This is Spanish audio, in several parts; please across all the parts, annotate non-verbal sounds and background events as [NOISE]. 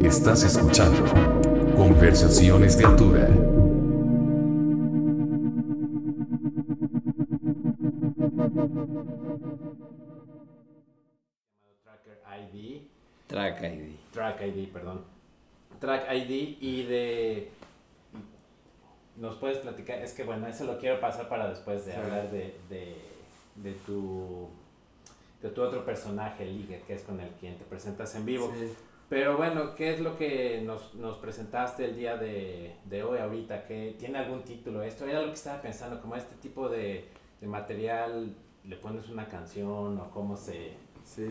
Estás escuchando Conversaciones de Altura. Tracker ID, Track ID. Track ID, perdón. Track ID y de... ¿Nos puedes platicar? Es que bueno, eso lo quiero pasar para después de Sí. hablar de, de, de tu de tu otro personaje, Liger, que es con el quien te presentas en vivo. Sí. Pero bueno, ¿qué es lo que nos, nos presentaste el día de, de hoy ahorita? que ¿Tiene algún título esto? Era lo que estaba pensando, como este tipo de, de material, le pones una canción o cómo se... Sí.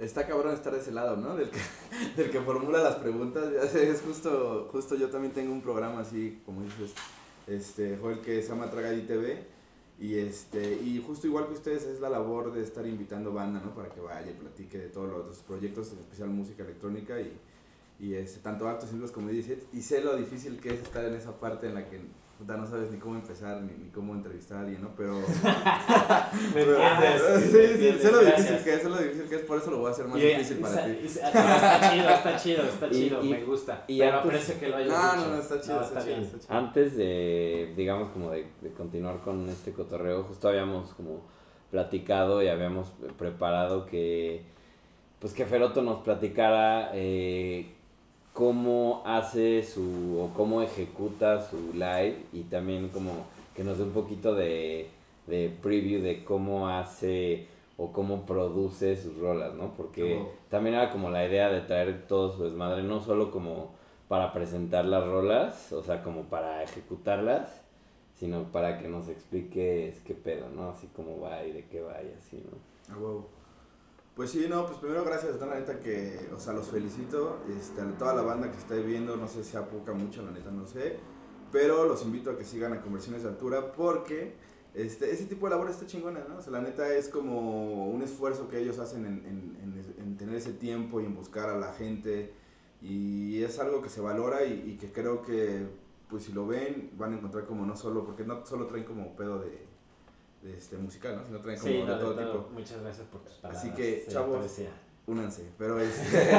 Está cabrón estar de ese lado, ¿no? Del que, [LAUGHS] del que formula las preguntas. Ya sé, Es justo, justo yo también tengo un programa así, como dices, este, Joel, que se llama Traga TV. Y, este, y justo igual que ustedes es la labor de estar invitando banda, ¿no? Para que vaya y platique de todos los, los proyectos, en especial música electrónica y, y este, tanto actos simples como dices. Y sé lo difícil que es estar en esa parte en la que puta, no sabes ni cómo empezar ni, ni cómo entrevistar a alguien, ¿no? Pero... [LAUGHS] ¿Me pero- entiendes? Sí, ¿Me sí, entiendes? sé lo Gracias. difícil que es, sé lo difícil que es, por eso lo voy a hacer más Y- difícil y- para y- ti. y- está [LAUGHS] chido, está chido, está chido, y- me gusta. y pero antes- aprecio que lo hayas No, dicho. no, no, está chido, No, está, chido, bien. está chido. Antes de, digamos, como de, de continuar con este cotorreo, justo habíamos como platicado y habíamos preparado que, pues que Feroto nos platicara eh, cómo hace su, o cómo ejecuta su live y también como que nos dé un poquito de, de preview de cómo hace o cómo produce sus rolas, ¿no? Porque también era como la idea de traer todo su desmadre, no solo como para presentar las rolas, o sea, como para ejecutarlas, sino para que nos expliques qué pedo, ¿no? Así como va y de qué va y así, ¿no? A huevo. Pues sí, no, pues primero gracias, la neta que, o sea, los felicito, este, a toda la banda que está viendo, no sé si apoca mucho, la neta no sé, pero los invito a que sigan a Conversiones de Altura porque este, ese tipo de labor está chingona, ¿no? O sea, la neta es como un esfuerzo que ellos hacen en, en- en- en tener ese tiempo y en buscar a la gente y es algo que se valora y, que creo que, pues si lo ven, van a encontrar como no solo, porque no solo traen como pedo de este, musical, ¿no? Sino traen como Sí, de no, de todo todo. tipo. Muchas gracias por tus palabras. Así que, chavos. Únanse, pero [LAUGHS] este...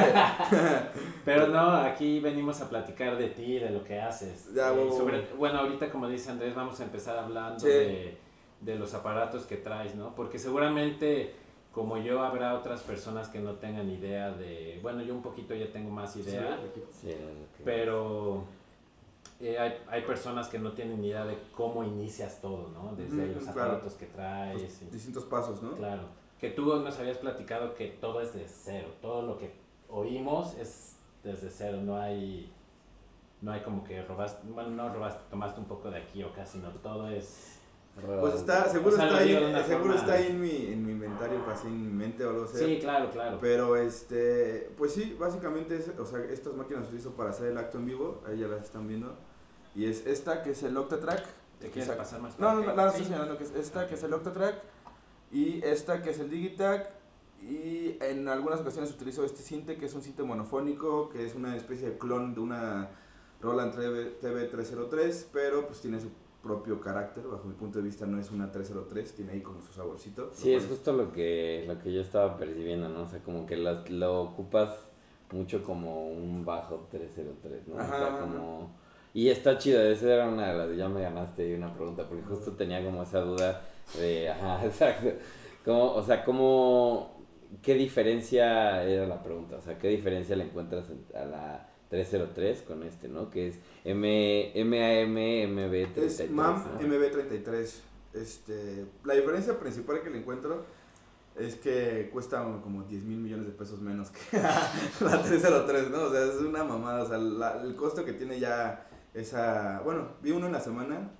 [LAUGHS] Pero no, aquí venimos a platicar de ti, de lo que haces. Ya, Eh, sobre- bueno, ahorita como dice Andrés, vamos a empezar hablando Sí. de, de los aparatos que traes, ¿no? Porque seguramente, como yo, habrá otras personas que no tengan idea de... Bueno, yo un poquito ya tengo más idea, Sí, lo que- pero eh, hay, hay personas que no tienen idea de cómo inicias todo, ¿no? Desde los claro. aparatos que traes. Pues, y- distintos pasos, ¿no? Claro. Que tú nos habías platicado que todo es de cero. Todo lo que oímos es desde cero. No hay. No hay como que robaste. Bueno, no robaste, tomaste un poco de aquí o casi, no. Todo es. Pues está, seguro O sea, está ahí, seguro forma- está ahí en mi, en mi inventario, así en mi mente o algo así. Sí, claro, claro. Pero este, pues sí, básicamente, es, o sea, estas máquinas las utilizo para hacer el acto en vivo, ahí ya las están viendo. Y es esta que es el Octatrack. ¿Te quieres sa- pasar más? No, no, no, no, no, Sí. estoy señalando que es esta que es el Octatrack y esta que es el Digitac y en algunas ocasiones utilizo este cinte que es un cinte monofónico que es una especie de clon de una Roland TV303 pero pues tiene su propio carácter bajo mi punto de vista no es una 303 tiene ahí como su saborcito Sí, es justo lo que, lo que yo estaba percibiendo, ¿no? O sea, como que lo, lo ocupas mucho como un bajo 303, ¿no? Ajá, o sea, ajá. como... Y está chido, esa era una de las... Ya me ganaste ahí una pregunta, porque justo tenía como esa duda de... [LAUGHS] Ajá, exacto. Como, o sea, como... ¿Qué diferencia era la pregunta? O sea, ¿qué diferencia le encuentras en- a la 303 con este, ¿no? Que es M, MAM, MB33. Es MAM ¿no? MB33. Este, la diferencia principal que le encuentro es que cuesta como 10 mil millones de pesos menos que [LAUGHS] la 303, ¿no? O sea, es una mamada. O sea, la- el costo que tiene ya esa. Bueno, vi uno en la semana.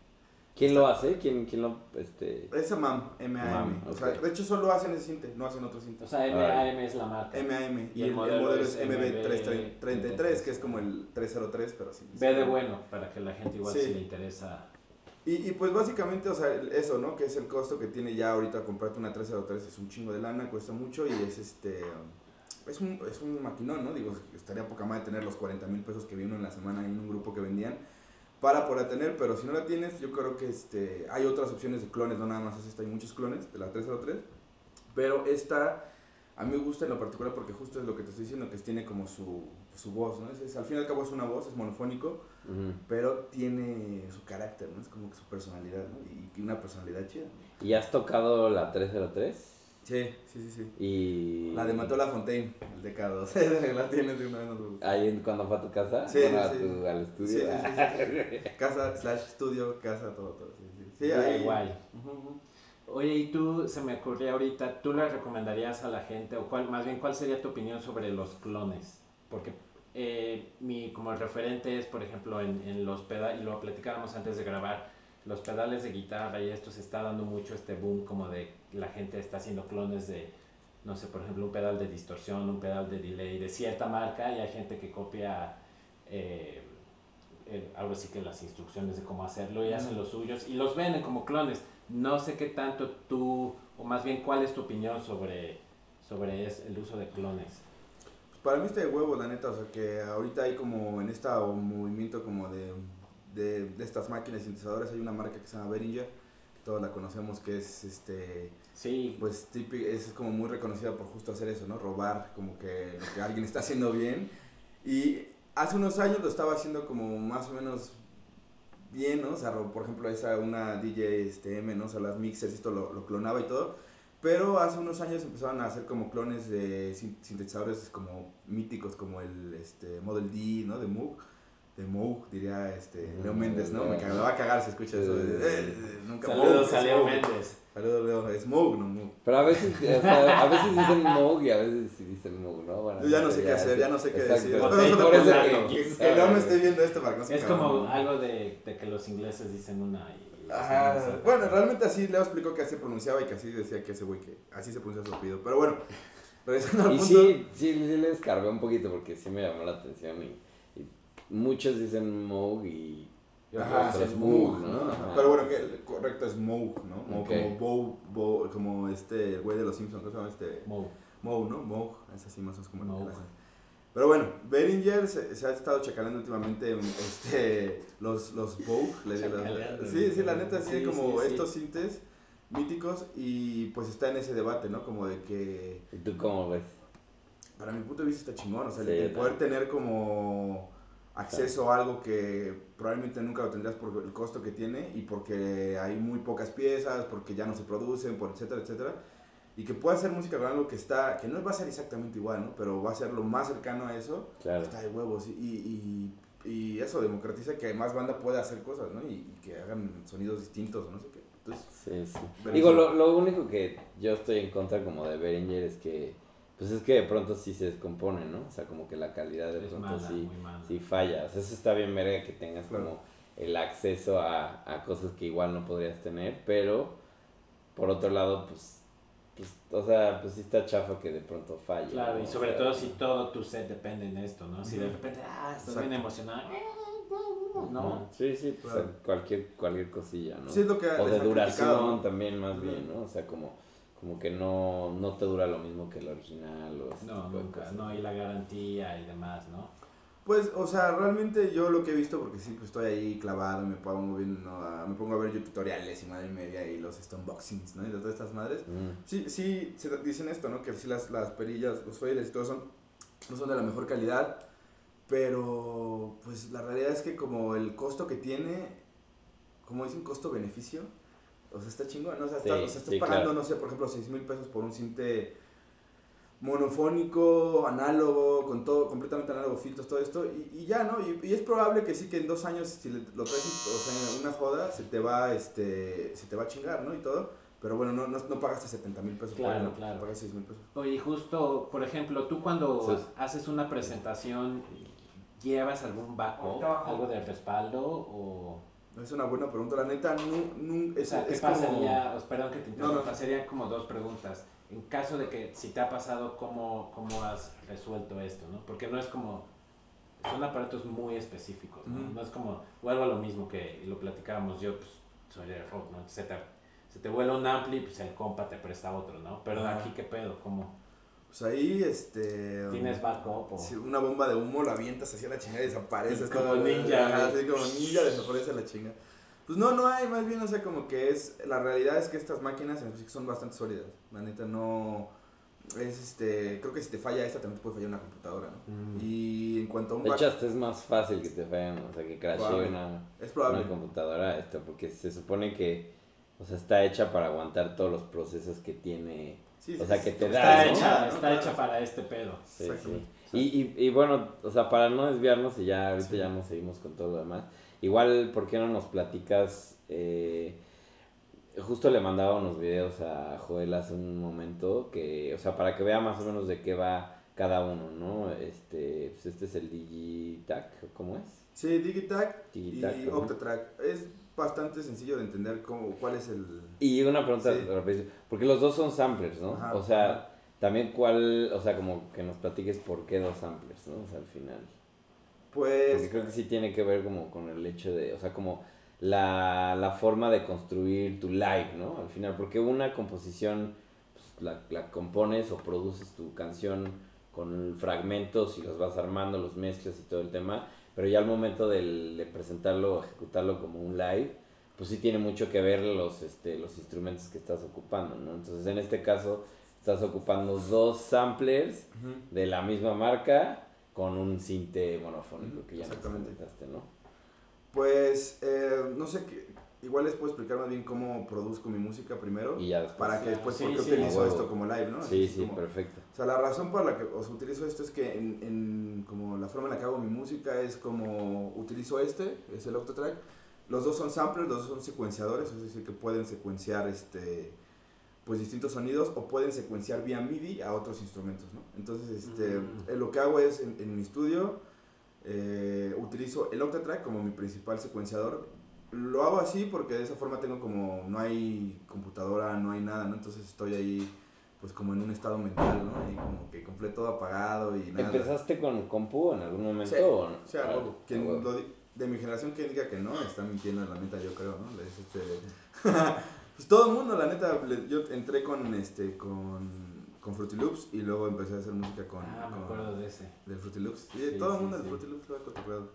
¿Quién lo hace? ¿Quién, quién lo, este... Esa MAM, MAM. MAM, O sea, de hecho, solo hacen ese cinte, no hacen otro cinte. O sea, MAM es la marca. MAM. Y, Y el, el el modelo modelo es es MB333, que es como el 303, pero sí. Ve de bueno, para que la gente igual Sí. si le interesa. Y, y pues básicamente, o sea, eso, ¿no? Que es el costo que tiene ya ahorita comprarte una 303, es un chingo de lana, cuesta mucho y es este... Es un, es un maquinón, ¿no? Digo, estaría poca madre tener los 40 mil pesos que vi uno en la semana en un grupo que vendían para poder tener, pero si no la tienes, yo creo que este, hay otras opciones de clones, no nada más es esta, hay muchos clones de la 303, pero esta A mí me gusta en lo particular porque justo es lo que te estoy diciendo, que tiene como su, su voz, ¿no? Es, es- al fin y al cabo es una voz, es monofónico, pero tiene su carácter, ¿no? Es como que su personalidad, ¿no? Y, y una personalidad chida. ¿Y has tocado la 303? Sí, sí, sí, sí. Y... La de Mató la Fontaine, el de K2. [LAUGHS] la tienes de una vez, no te gusta. Ahí cuando fue a tu casa, Sí, Bueno, a tu- al Sí, estudio. sí, sí, [LAUGHS] Casa, slash estudio, casa, todo, todo. Sí, sí. Sí, Sí, ahí. igual. Oye, y tú, se me ocurrió ahorita, ¿tú le recomendarías a la gente, o cuál, más bien, cuál sería tu opinión sobre los clones? Porque eh, mi como referente es, por ejemplo, en, en los pedales, y lo platicábamos antes de grabar, los pedales de guitarra y esto se está dando mucho este boom como de la gente está haciendo clones de, no sé, por ejemplo, un pedal de distorsión, un pedal de delay de cierta marca y hay gente que copia eh, eh, algo así que las instrucciones de cómo hacerlo y hacen los suyos y los venden como clones. No sé qué tanto tú, o más bien cuál es tu opinión sobre, sobre es- el uso de clones. Pues para mí está de huevo, la neta. O sea, que ahorita hay como en este movimiento como de, de, de estas máquinas sintetizadoras. Hay una marca que se llama Behringer. Todos la conocemos, que es este. Sí, Pues es como muy reconocida por justo hacer eso, ¿no? Robar como que lo que alguien está haciendo bien. Y hace unos años lo estaba haciendo como más o menos bien, ¿no? O sea, por ejemplo, esa una DJ este, M, ¿no? O sea, las mixers, esto lo, lo clonaba y todo. Pero hace unos años empezaron a hacer como clones de sin- sintetizadores como míticos, como el este, Model D, ¿no? De Moog. De Moog, diría este, Leo Mm, Méndez, ¿no? Leo. Me, va a cagar si escucha eso. eh, eh, nunca saludos Moog, a Leo. Méndez. Saludos, Leo. Es Moog, no Moog. Pero a veces, o sea, a veces dicen Moog y a veces sí dicen Moog, ¿no? Bueno, Yo ya no sé qué hacer, ya no sé qué Exacto. decir. Pero por eso [LAUGHS] que- que, no me esté viendo esto para que no se Es cabrón. como algo de, de que los ingleses dicen una y... Ajá. Bueno, realmente así Leo explicó que así pronunciaba y que así decía que ese güey que así se pronuncia su apellido. Pero bueno, [LAUGHS] regresando al Y punto. sí, sí, sí le escarbé un poquito porque sí me llamó la atención y muchos dicen Moog y Ajá, sí, Moog, Moog, ¿no? Ajá. Pero bueno, que el correcto es Moog, ¿no? Mo- Ok. Como Bow, Bow, como este el güey de los Simpsons, ¿cómo se llama este? Moe. Moog, ¿no? Moog, es así más o menos como Moog. Pero bueno, Behringer se, se ha estado chacalando últimamente [LAUGHS] este, los, los Vogue. sí, sí, la neta, sí, Sí, como sí, sí. estos sintes míticos y pues está en ese debate, ¿no? Como de que ¿Y tú cómo ves? para mi punto de vista está chingón, o sea, el- Sí, poder tener como acceso a algo que probablemente nunca lo tendrías por el costo que tiene y porque hay muy pocas piezas, porque ya no se producen, por etcétera, etcétera. Y que pueda hacer música con algo que está, que no va a ser exactamente igual, ¿no? Pero va a ser lo más cercano a eso. Claro. Está de huevos. Y, y, y eso democratiza que más banda pueda hacer cosas, ¿no? Y, y que hagan sonidos distintos, no sé qué. Entonces, Sí, sí. Digo, lo, lo único que yo estoy en contra como de Behringer es que, pues es que de pronto sí se descompone, ¿no? O sea, como que la calidad de Es pronto mala, sí, sí falla. O sea, eso está bien verga que tengas Claro. como el acceso a, a cosas que igual no podrías tener, pero por otro lado, pues, pues, o sea, pues sí está chafa que de pronto falle. Claro, ¿no? y O sobre sea, todo si todo tu set depende en esto, ¿no? Si de repente, ah, estás Exacto. bien emocionado, ¿no? Ajá. Sí, sí, pues Claro. cualquier, cualquier cosilla, ¿no? sí es lo que o de duración criticado. también más bien, ¿no? O sea, como, como que no, no te dura lo mismo que el original o No, nunca, no, y la garantía y demás, ¿no? Pues, o sea, realmente yo lo que he visto, porque sí, pues estoy ahí clavado, me pongo a- me pongo a ver YouTube tutoriales y madre y media y los unboxings, ¿no? Y de todas estas madres. Mm, Sí, sí, se dicen esto, ¿no? Que sí las, las perillas, los foiles y todo son, no son de la mejor calidad, pero pues la realidad es que como el costo que tiene, como dicen, costo-beneficio, o sea, está chingón, ¿no? O sea, está- Sí, o sea, estás sí, pagando, claro. no sé, por ejemplo, 6 mil pesos por un cinte monofónico, análogo, con todo, completamente análogo, filtros, todo esto, y, y ya, ¿no? Y, y es probable que sí que en dos años, si le- lo traes, o sea, una joda, se te va, este, se te va a chingar, ¿no? Y todo, pero bueno, no, no, no pagaste 70 mil pesos Claro, por él, ¿no? claro. Pagas 6 mil pesos. Oye, justo, por ejemplo, tú cuando Sí. haces una presentación, ¿llevas algún backup, algo de respaldo o...? Es una buena pregunta, la neta, no, no, O es, sea, ¿qué es como- pasaría? os- Perdón que te No, interrumpa, no. serían como dos preguntas. En caso de que, si te ha pasado, ¿cómo, cómo has resuelto esto, no? Porque no es como... Son aparatos muy específicos, ¿no? No es como... Vuelvo a lo mismo que lo platicábamos yo, pues, soy de rock, ¿no? Se te, se te vuela un ampli, pues el compa te presta otro, ¿no? Pero aquí, ¿qué pedo? ¿Cómo? Pues ahí, este... ¿Tienes backup o...? Si una bomba de humo la avientas hacia la chinga y desaparece. Como todo, ninja. Así como ninja desaparece la chinga. Pues no, no hay, más bien, o sea, como que es. La realidad es que estas máquinas son bastante sólidas. La neta, no. es este, creo que si te falla esta también te puede fallar una computadora, ¿no? Mm. Y en cuanto a un De hecho, hasta es más fácil que te fallen, o sea, que Probable. una, es probable. una computadora, esto, porque se supone que, o sea, está hecha para aguantar todos los procesos que tiene. Sí, o sea, que te Está da, ¿no? hecha, ¿no? está hecha para este pedo. Sí, Exactamente. sí. Y, y, y bueno, o sea, para no desviarnos y ya ahorita Sí. ya nos seguimos con todo lo demás, igual, ¿por qué no nos platicas? eh, justo le mandaba unos videos a Joel hace un momento, que, o sea, para que vea más o menos de qué va cada uno, ¿no? Este, pues este es el Digitac, ¿cómo es? Sí, Digitac Digitac, y ajá. Octatrack. Es bastante sencillo de entender cómo, cuál es el... Y una pregunta Sí. porque los dos son samplers, ¿no? Ajá. O sea, también cuál, o sea, como que nos platiques por qué dos samplers, ¿no? O sea, al final. Porque Pues... creo que sí tiene que ver como con el hecho de, o sea, como la, la forma de construir tu live, ¿no? Al final, porque una composición, pues, la, la compones o produces tu canción con fragmentos y los vas armando, los mezclas y todo el tema, pero ya al momento del- de presentarlo o ejecutarlo como un live, pues sí tiene mucho que ver los, este, los instrumentos que estás ocupando, ¿no? Entonces, en este caso, estás ocupando dos samplers de la misma marca con un cinte monofónico que ya nos comentaste, ¿no? Pues, eh, no sé, qué, igual les puedo explicar más bien cómo produzco mi música primero, Y ya después. para que después, Sí, porque sí, utilizo esto como live, ¿no? Sí, Así sí, como- perfecto. O sea, la razón por la que os utilizo esto es que en, en como la forma en la que hago mi música es como utilizo este, es el Octatrack. Los dos son samplers, los dos son secuenciadores, es decir, que pueden secuenciar este pues distintos sonidos o pueden secuenciar vía MIDI a otros instrumentos, ¿no? Entonces, este, Mm. lo que hago es en, en mi estudio eh, utilizo el Octatrack como mi principal secuenciador. Lo hago así porque de esa forma tengo como no hay computadora, no hay nada, ¿no? Entonces estoy ahí pues como en un estado mental, ¿no? Y como que compré todo apagado y nada. ¿Empezaste con compu en algún momento Sí, o no? O sea, Ah. Quien lo di- de mi generación que diga que no, está mintiendo en la neta, yo creo, ¿no? Es este... [LAUGHS] pues todo el mundo, la neta, le- yo entré con este, con, con Fruity Loops y luego empecé a hacer música con... Ah, me con- acuerdo de ese. del Fruity Loops. Sí, Sí, todo el sí, mundo del sí. Fruity Loops lo ha cotorreado.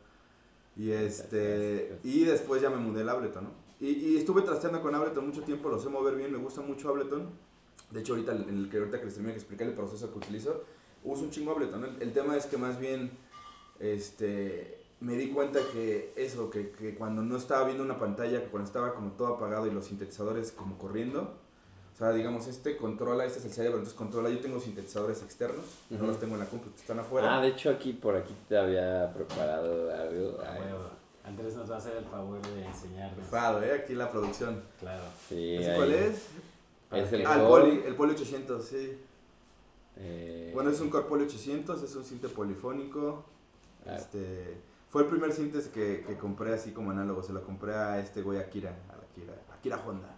Y este y después ya me mudé al Ableton, ¿no? Y, y estuve trasteando con Ableton mucho tiempo, lo sé mover bien, me gusta mucho Ableton. De hecho, ahorita en el que ahorita que les terminé de explicar el proceso que utilizo, uso un chingo Ableton. ¿no? El, el tema es que más bien este me di cuenta que eso, que, que cuando no estaba viendo una pantalla, que cuando estaba como todo apagado y los sintetizadores como corriendo, o sea, digamos, este controla, este es el cerebro, entonces controla, yo tengo sintetizadores externos, no Ujú. los tengo en la compu, están afuera. Ah, de hecho aquí por aquí te había preparado algo. A Ay, huevo. Andrés nos va a hacer el favor de enseñarnos. Rifado, ¿eh? Aquí la producción. Claro. Sí, ¿Ese ahí. cuál es? Es el Ah, el Poli, el Poli 800, sí. eh, Bueno, es un Core Poli 800, es un cinte polifónico. Ah. Este, fue el primer cinte que, que compré así como análogo, se lo compré a este güey Akira, a Akira, Akira Honda.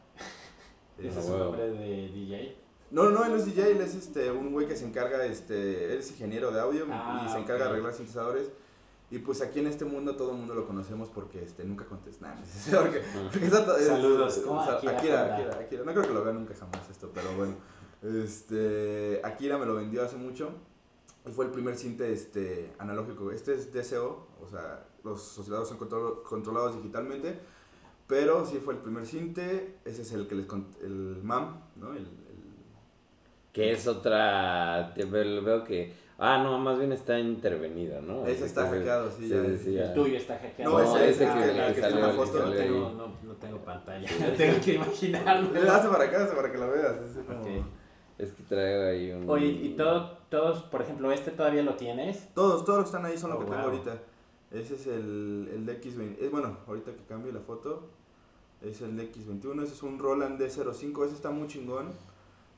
Ese Ah, es su huevo. nombre de DJ. No, no, él no es DJ, él es este, un güey que se encarga, este, él es ingeniero de audio Ah, y se encarga ok. de arreglar sintetizadores. Y pues aquí en este mundo todo el mundo lo conocemos porque este, nunca contesta. Nah, porque, porque to- es- Saludos, es- ¿cómo? o sea, Akira Akira. Akira, Akira. No creo que lo vea nunca jamás esto, pero bueno. Este, Akira me lo vendió hace mucho y fue el primer cinte este, analógico. Este es DSO, o sea, los osciladores son control- controlados digitalmente. Pero sí fue el primer cinte, ese es el que les cont- el MAM, ¿no? El, el- Que es otra. Veo que. Ah, no, más bien está intervenido, ¿no? Ese está Entonces, hackeado, sí, sí, ya. sí, El tuyo está hackeado. No, ese ese es que- el el que, que salió, que foto. no, salió ahí. tengo, no, no tengo pantalla. [LAUGHS] tengo que imaginarme. Eh, Hazte para acá, hazte para que lo veas. es como- Ok. Es que traigo ahí un. Oye, y todo, todos, por ejemplo, este todavía lo tienes. Todos, todos los que están ahí son lo Oh, que tengo wow. ahorita. Ese es el, el X20. Es bueno, ahorita que cambie la foto. Es el X21. Ese es un Roland D05. Ese está muy chingón.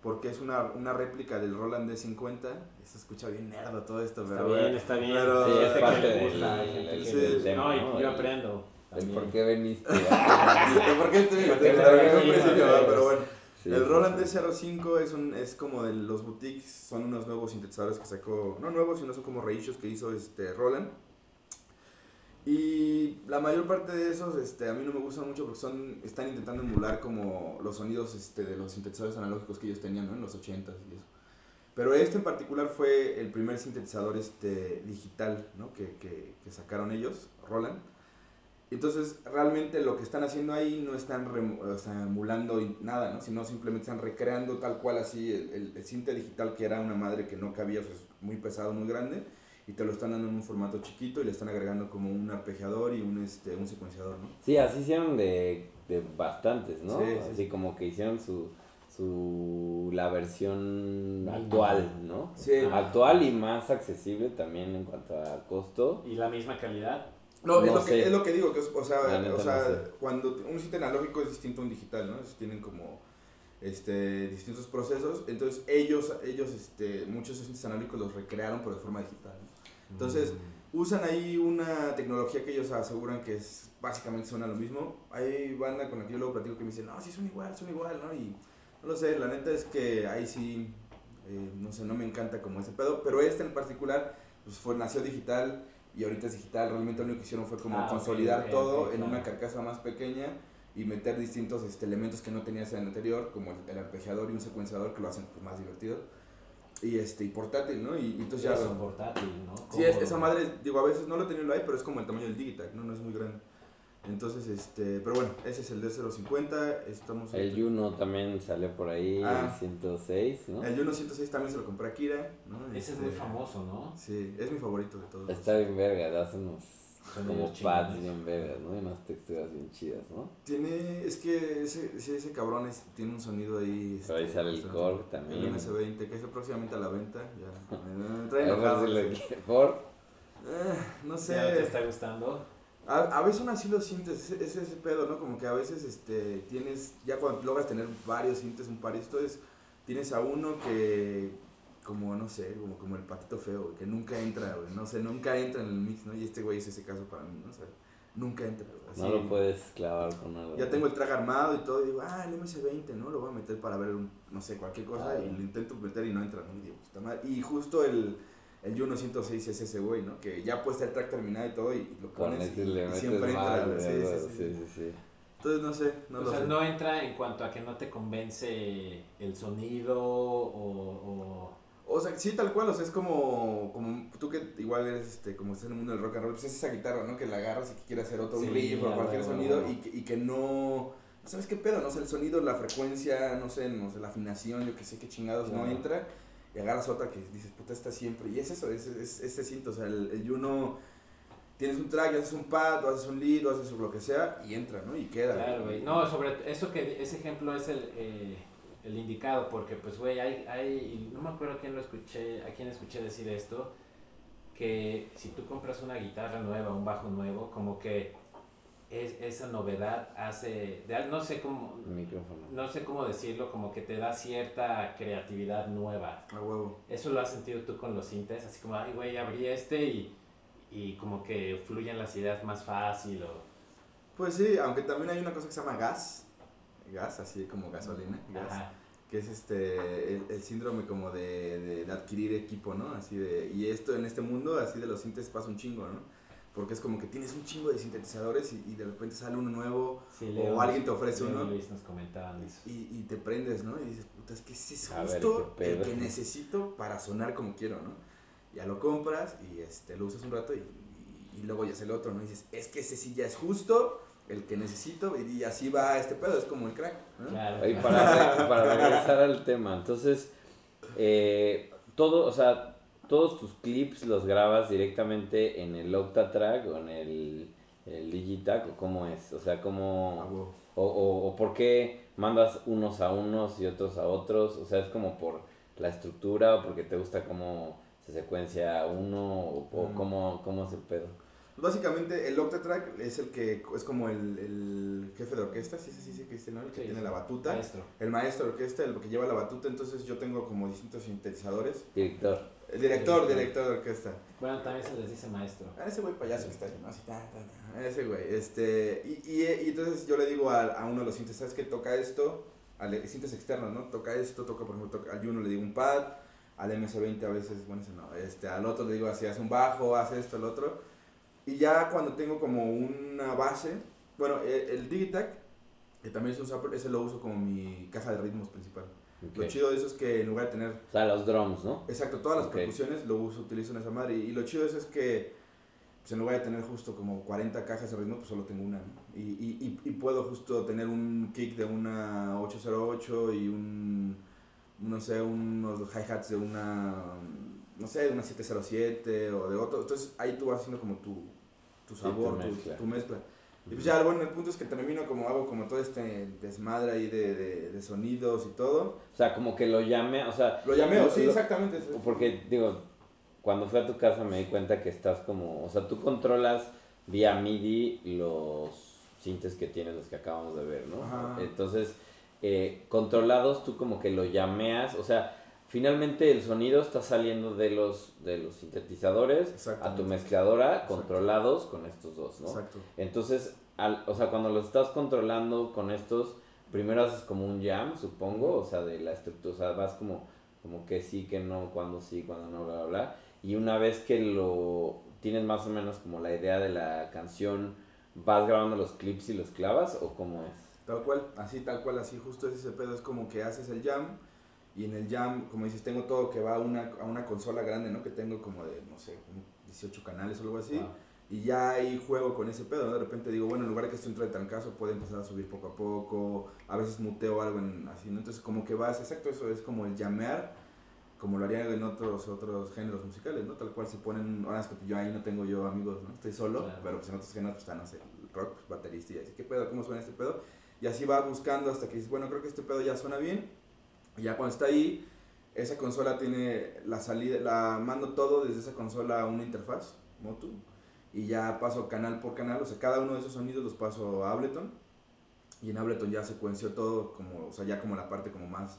Porque es una, una réplica del Roland D50. Se escucha bien nerdo todo esto, Está pero bien, está bien. pero- Hay Sí, es parte del- gusta, No, yo aprendo. el también. ¿Por qué veniste? [LAUGHS] ¿Por qué. [LAUGHS] Pero bueno. Sí, el Roland sí. D05 es, un, es como de los boutiques, son unos nuevos sintetizadores que sacó, no nuevos, sino son como reissues que hizo este Roland. Y la mayor parte de esos este, a mí no me gustan mucho porque son, están intentando emular como los sonidos este, de los sintetizadores analógicos que ellos tenían ¿no? en los 80s y eso. Pero este en particular fue el primer sintetizador este, digital ¿no? que, que, que sacaron ellos, Roland. Entonces, realmente lo que están haciendo ahí no están rem- o sea, emulando nada, ¿no? Sino simplemente están recreando tal cual así el, el, el cinte digital que era una madre que no cabía, o sea, es muy pesado, muy grande, y te lo están dando en un formato chiquito y le están agregando como un arpegiador y un, este, un secuenciador, ¿no? Sí, así hicieron de, de bastantes, ¿no? Sí, sí, así sí. como que hicieron su, su la versión actual, ¿no? Sí. Actual y más accesible también en cuanto a costo. Y la misma calidad. No, es, lo sé. que, es lo que digo, que es, o sea, o sea no sé. cuando un cinte analógico es distinto a un digital, ¿no? Es- tienen como este, distintos procesos, entonces ellos, ellos este, muchos de esos analógicos los recrearon pero de forma digital, ¿no? Entonces, Mm. usan ahí una tecnología que ellos aseguran que es básicamente suena lo mismo. Hay banda con la que yo luego platico que me dicen, no, sí son igual, son igual, ¿no? Y no lo sé, la neta es que ahí sí, eh, no sé, no me encanta como ese pedo, pero este en particular, pues fue, nació digital y ahorita es digital, realmente lo único que hicieron fue como Ah, consolidar ok, todo ok, en claro. una carcasa más pequeña y meter distintos este, elementos que no tenías en el anterior, como el, el y un secuenciador que lo hacen pues, más divertido. Y, este, y portátil, ¿no? Y, y entonces ya... es un portátil, ¿no? Sí, es, esa madre, digo, a veces no lo he tenido ahí, pero es como el tamaño del Digitag, ¿no? No es muy grande. Entonces, este, pero bueno, ese es el D050, estamos... El Juno también salió por ahí, Ah. el 106, ¿no? El Juno 106 también se lo compré a Kira, ¿no? Ese es Este, muy famoso, ¿no? Sí, es mi favorito de todos. Está bien verga, hace unos Como pads bien vergas, ¿no? Y unas texturas bien chidas, ¿no? Tiene, es que ese, ese cabrón es- tiene un sonido ahí... Pero ahí este, sale el Korg también. El MS-20, que es próximamente a la venta, ya. Me, trae [LAUGHS] enojado, Por, Eh, no sé... ¿Ya te está gustando? A, a veces aún así lo sientes, ese, ese, ese pedo, ¿no? Como que a veces este, tienes, ya cuando logras tener varios sintes, un par, y esto es, tienes a uno que, como, no sé, como, como el patito feo, güey, que nunca entra, güey, no sé, nunca entra en el mix, ¿no? Y este güey es ese caso para mí, ¿no? O sea, nunca entra, güey. así. no lo puedes clavar con algo. Ya tengo el track armado y todo, y digo, ah, el MS-20, ¿no? Lo voy a meter para ver, un, no sé, cualquier cosa, Ah, y lo intento meter y no entra, ¿no? Y digo, puta madre. Y justo el, el Juno 106 es ese güey, ¿no? Que ya puesta el track terminado y todo, y, y lo pones y, le y metes siempre entra, más, güey. Sí, sí, sí, sí, sí, sí. Entonces, no sé, no o lo sea, sé. no entra en cuanto a que no te convence el sonido o... O sea, sí, tal cual, o sea, es como, como tú que igual eres, este, como estás en el mundo del rock and roll, pues es esa guitarra, ¿no? Que la agarras y que quieres hacer otro Sí, riff o cualquier sonido y que, y que no, sabes qué pedo, no sé, el sonido, la frecuencia, no sé, no sé, la afinación, yo que sé qué chingados no entra y agarras otra que dices, puta, está siempre, y es eso, es, es, ese cinto, o sea, el, el Juno, tienes un track, haces un pad, o haces un lead, o haces lo que sea, y entra, ¿no? Y queda. Claro, güey. No, sobre eso que ese ejemplo es el, eh, el indicado, porque pues, güey, hay, hay, no me acuerdo quién lo escuché, a quién escuché decir esto, que si tú compras una guitarra nueva, un bajo nuevo, como que es, esa novedad hace, de- no sé cómo, El micrófono. no sé cómo decirlo, como que te da cierta creatividad nueva. A huevo. Eso lo has sentido tú con los sintes, así como, ay, güey, abrí este y, y como que fluyen las ideas más fácil o... Pues sí, aunque también hay una cosa que se llama gas, gas, así como gasolina, gas. Ajá. Que es este el, el síndrome como de, de, de adquirir equipo, ¿no? Así de, y esto en este mundo, así de los sintes pasa un chingo, ¿no? Porque es como que tienes un chingo de sintetizadores y, y de repente sale uno nuevo Sí, o alguien te ofrece Leo uno Luis nos comentaban eso. y, y te prendes, ¿no? Y dices, puta, es que ese es A ver, justo qué el que necesito para sonar como quiero, ¿no? Ya lo compras y este, lo usas un rato y, y, y luego ya es el otro, ¿no? Y dices, es que ese sí ya es justo el que necesito y, así va este pedo, es como el crack, ¿no? Claro. Y para, para regresar al tema, entonces, eh, todo, o sea, todos tus clips los grabas directamente en el Octatrack o en el, el Digitac, o cómo es, o sea, Ah, cómo, o, o, o por qué mandas unos a unos y otros a otros, o sea, es como por la estructura o porque te gusta cómo se secuencia uno o, o Mm. cómo, cómo es el pedo. Básicamente el Octatrack es el que es como el, el jefe de orquesta, sí, sí, sí, sí, que es, el que Sí, tiene sí. la batuta, Maestro. el maestro de orquesta, el que lleva la batuta, entonces yo tengo como distintos sintetizadores. Director. El director, Director. director de orquesta. Bueno, también se les dice maestro. Ah, ese güey payaso que está ahí, ¿no? Así, ta, ta, ta. Ese güey, este, y, y, y entonces yo le digo a, a uno de los sintes, ¿sabes qué? Toca esto, al sintes externos, ¿no? Toca esto, toca, por ejemplo, toca, al uno le digo un pad, al MS-20 a veces, bueno, ese no, este, al otro le digo así, hace un bajo, hace esto, el otro, y ya cuando tengo como una base, bueno, el, el Digitac, que también es un sample, ese lo uso como mi caja de ritmos principal. Lo chido de eso es que en lugar de tener O sea, los drums, ¿no? Exacto, todas las Ok. percusiones lo uso, utilizo en esa madre. Y lo chido de eso es que pues en lugar de tener justo como 40 cajas de ritmo, pues solo tengo una, ¿no? Y, y, y, y puedo justo tener un kick de una 808 y un, no sé, unos hi-hats de una, no sé, de una 707 o de otro. Entonces ahí tú vas haciendo como tu, tu sabor, tu tu, mezcla. tu mezcla. Y pues ya, bueno, el punto es que termino como hago como todo este desmadre ahí de, de, de sonidos y todo. O sea, como que lo llame, o sea... Lo llameo, sí, lo- exactamente. sí. Porque, digo, cuando fui a tu casa me di cuenta que estás como, o sea, tú controlas vía MIDI los sintes que tienes, los que acabamos de ver, ¿no? Ajá. Entonces, eh, controlados tú como que lo llameas, o sea, finalmente el sonido está saliendo de los, de los sintetizadores a tu mezcladora, controlados con estos dos, ¿no? Exacto. Entonces, al, o sea, cuando los estás controlando con estos, primero haces como un jam, supongo, o sea, de la estructura, o sea, vas como, como que sí, que no, cuando sí, cuando no, bla, bla, bla. Y una vez que lo tienes más o menos como la idea de la canción, ¿vas grabando los clips y los clavas o cómo es? Tal cual, así, tal cual, así, justo ese pedo es como que haces el jam y en el jam, como dices, tengo todo que va a una, a una consola grande, ¿no? Que tengo como de, no sé, como 18 canales o algo así. Ah. Y ya ahí juego con ese pedo, ¿no? De repente digo, bueno, en lugar de que esto entre de trancazo, puede empezar a subir poco a poco. A veces muteo algo en, así, ¿no? Entonces, como que vas, exacto, eso es como el llamear, como lo harían en otros otros géneros musicales, ¿no? Tal cual se ponen, ahora es que yo ahí no tengo yo amigos, ¿no? Estoy solo, Claro. pero pues en otros géneros pues está, no sé, rock, pues, baterista y así, ¿qué pedo? ¿Cómo suena este pedo? Y así vas buscando hasta que dices, bueno, creo que este pedo ya suena bien. Y ya cuando está ahí, esa consola tiene la salida, la mando todo desde esa consola a una interfaz, Motu, y ya paso canal por canal, o sea, cada uno de esos sonidos los paso a Ableton, y en Ableton ya secuenció todo, como, o sea, ya como la parte como más,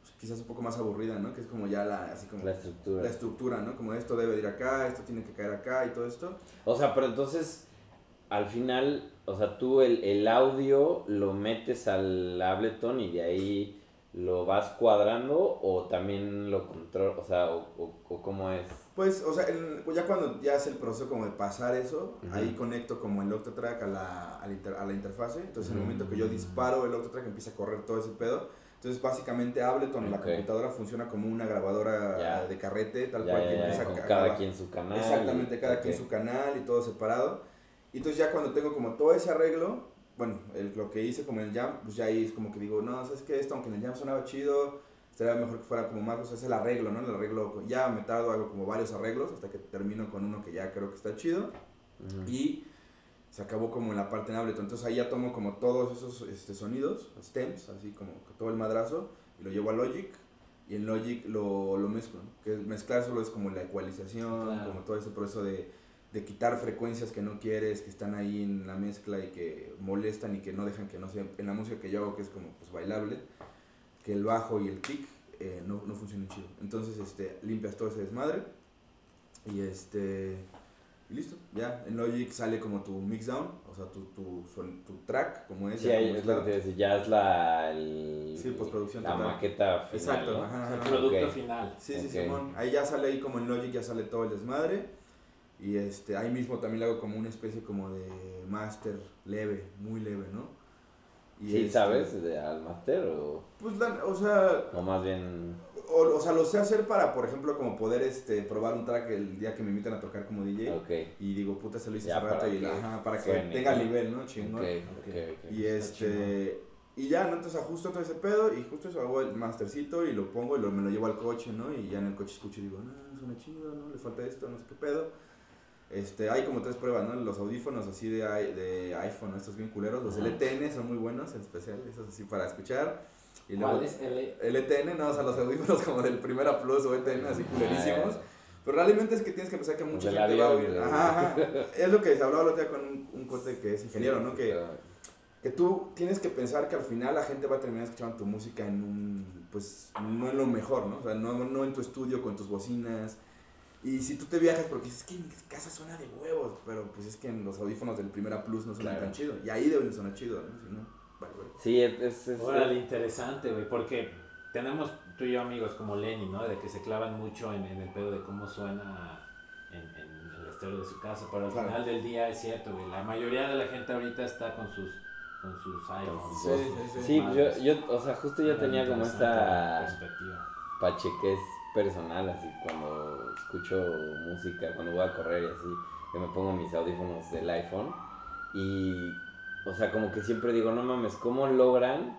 pues, quizás un poco más aburrida, ¿no? Que es como ya la, así como La estructura. la estructura, ¿no? Como esto debe de ir acá, esto tiene que caer acá y todo esto. O sea, pero entonces, al final, o sea, tú el, el audio lo metes al Ableton y de ahí lo vas cuadrando o también lo control, o sea, o, o, o cómo es. Pues, o sea, el- ya cuando ya es el proceso como de pasar eso, Ujú. ahí conecto como el Octatrack a la, a la, inter- a la interfase. Entonces, en el momento que yo Mm. disparo el Octatrack, empieza a correr todo ese pedo. Entonces, básicamente, Ableton, la Ok. computadora, funciona como una grabadora Ya. de carrete, tal Ya, cual que ya, empieza con a cada quien su canal. Exactamente, cada quien su canal y todo separado. Y entonces ya cuando tengo como todo ese arreglo, bueno, el, lo que hice como en el jam, pues ya ahí es como que digo, no, ¿sabes qué? Esto, aunque en el jam sonaba chido, estaría mejor que fuera como más, o sea, es el arreglo, ¿no? El arreglo, ya me tardo, hago como varios arreglos hasta que termino con uno que ya creo que está chido. Y se acabó como en la parte en Ableton. Entonces ahí ya tomo como todos esos este, sonidos, stems, así como todo el madrazo, y lo llevo a Logic. Y en Logic lo, lo mezclo, ¿no? Que mezclar solo es como la ecualización, Claro. como todo ese proceso de, de quitar frecuencias que no quieres, que están ahí en la mezcla y que molestan y que no dejan que no sea, en la música que yo hago que es como pues bailable, que el bajo y el kick eh, no, no funcionan chido. Entonces este, limpias todo ese desmadre y este... Y listo, ya en Logic sale como tu mixdown, o sea, tu, tu, tu track, como es. Sí, ya es lo que te ya es la, el, Sí, postproducción la total. maqueta final, Exacto, ¿no? ajá, El ajá. producto Ok. final. Sí, sí, Ok. Simón. Ahí ya sale ahí como en Logic, ya sale todo el desmadre. Y este, ahí mismo también le hago como una especie como de master leve, muy leve, ¿no? Y Sí, este, ¿sabes? De, al master o, Pues, la- o sea, o más bien... o, o sea, lo sé hacer para, por ejemplo, como poder este, probar un track el día que me invitan a tocar como DJ. Ok, Y digo, puta, se lo hice Ya, hace rato y que ajá, para que tenga ¿no? nivel, ¿no? Chingón. ok, ok. Y este y ya, ¿no? Entonces ajusto todo ese pedo y justo eso hago el mastercito y lo pongo y lo, me lo llevo al coche, ¿no? Y ya en el coche escucho y digo, no, suena chido, ¿no? Le falta esto, no sé qué pedo. Este, hay como tres pruebas, ¿no? Los audífonos así de, de iPhone, estos bien culeros, los Ajá. LTN son muy buenos, en especial, esos así para escuchar. Y luego, ¿Cuál es el LTN, no, o sea, los audífonos como del Primera Plus o ETN, así culerísimos. Pero realmente es que tienes que pensar que mucha gente va a oír. Ajá, ajá. [LAUGHS] Es lo que se hablaba el otro día con un, un corte que es ingeniero, ¿no? Que, que tú tienes que pensar que al final la gente va a terminar escuchando tu música en un, pues, no en lo mejor, ¿no? O sea, no, no en tu estudio con tus bocinas. Y si tú te viajas porque dices, es que en mi casa suena de huevos, pero pues es que en los audífonos del Primera Plus no suenan Claro. tan chido. Y ahí deben de sonar chido, ¿no? Si no, vale, vale. Sí, es... es, es- Órale, interesante, güey, porque tenemos tú y yo amigos como Lenny, ¿no? De que se clavan mucho en, en el pedo de cómo suena en, en el estéreo de su casa, pero al Claro. final del día es cierto, güey, la mayoría de la gente ahorita está con sus con sus iPhones. Sí, sí, sus Sí, yo, yo, o sea, justo yo tenía como esta perspectiva. pachequez personal, así cuando escucho música, cuando voy a correr y así, que me pongo mis audífonos del iPhone y, o sea, como que siempre digo, no mames, ¿cómo logran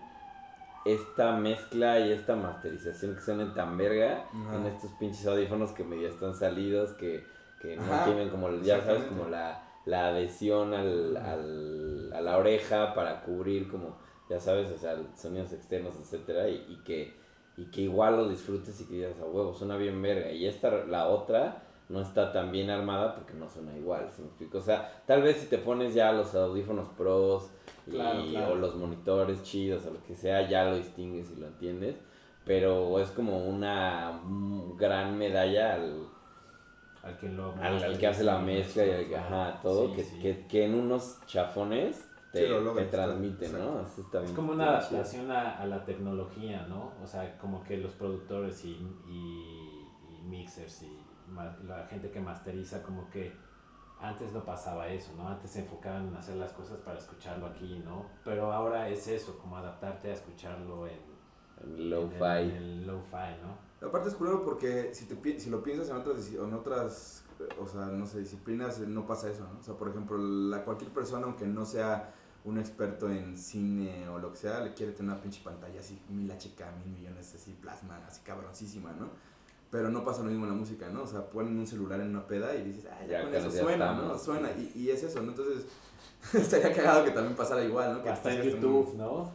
esta mezcla y esta masterización que suenen tan verga Ajá. en estos pinches audífonos que medio están salidos, que, que no Ajá, tienen como, ya sabes, como la, la adhesión al, al, a la oreja para cubrir como, ya sabes, o sea, sonidos externos, etcétera, y, y que, y que igual lo disfrutes y que digas a huevo, suena bien verga. Y esta, la otra, no está tan bien armada porque no suena igual, ¿sí me explico? O sea, tal vez si te pones ya los audífonos pros y, Claro, claro. o los monitores chidos o lo que sea, ya lo distingues y lo entiendes, pero es como una gran medalla al, Al que, lo al, al que hace la mezcla y al ajá, todo, Sí, que, sí. Que, que en unos chafones te, Sí, lo logra, te está- transmite, ¿no? Eso está Es como una adaptación a, a la tecnología, ¿no? O sea, como que los productores y, y, y mixers y ma- la gente que masteriza, como que antes no pasaba eso, ¿no? Antes se enfocaban en hacer las cosas para escucharlo aquí, ¿no? Pero ahora es eso, como adaptarte a escucharlo en, En lo-fi. en el lo-fi, ¿no? Aparte es culero porque si, te, si lo piensas en otras, en otras, o sea, no sé, disciplinas, eh, no pasa eso, ¿no? O sea, por ejemplo, la, cualquier persona, aunque no sea un experto en cine o lo que sea, le quiere tener una pinche pantalla así, mil HK, mil millones, así, plasma, así cabroncísima, ¿no? Pero no pasa lo mismo en la música, ¿no? O sea, ponen un celular en una peda y dices, ah, ya, Ya con eso suena, estamos. ¿no? Suena, y, y es eso, ¿no? Entonces, [LAUGHS] estaría cagado que también pasara igual, ¿no? Que Hasta en un- YouTube, ¿no?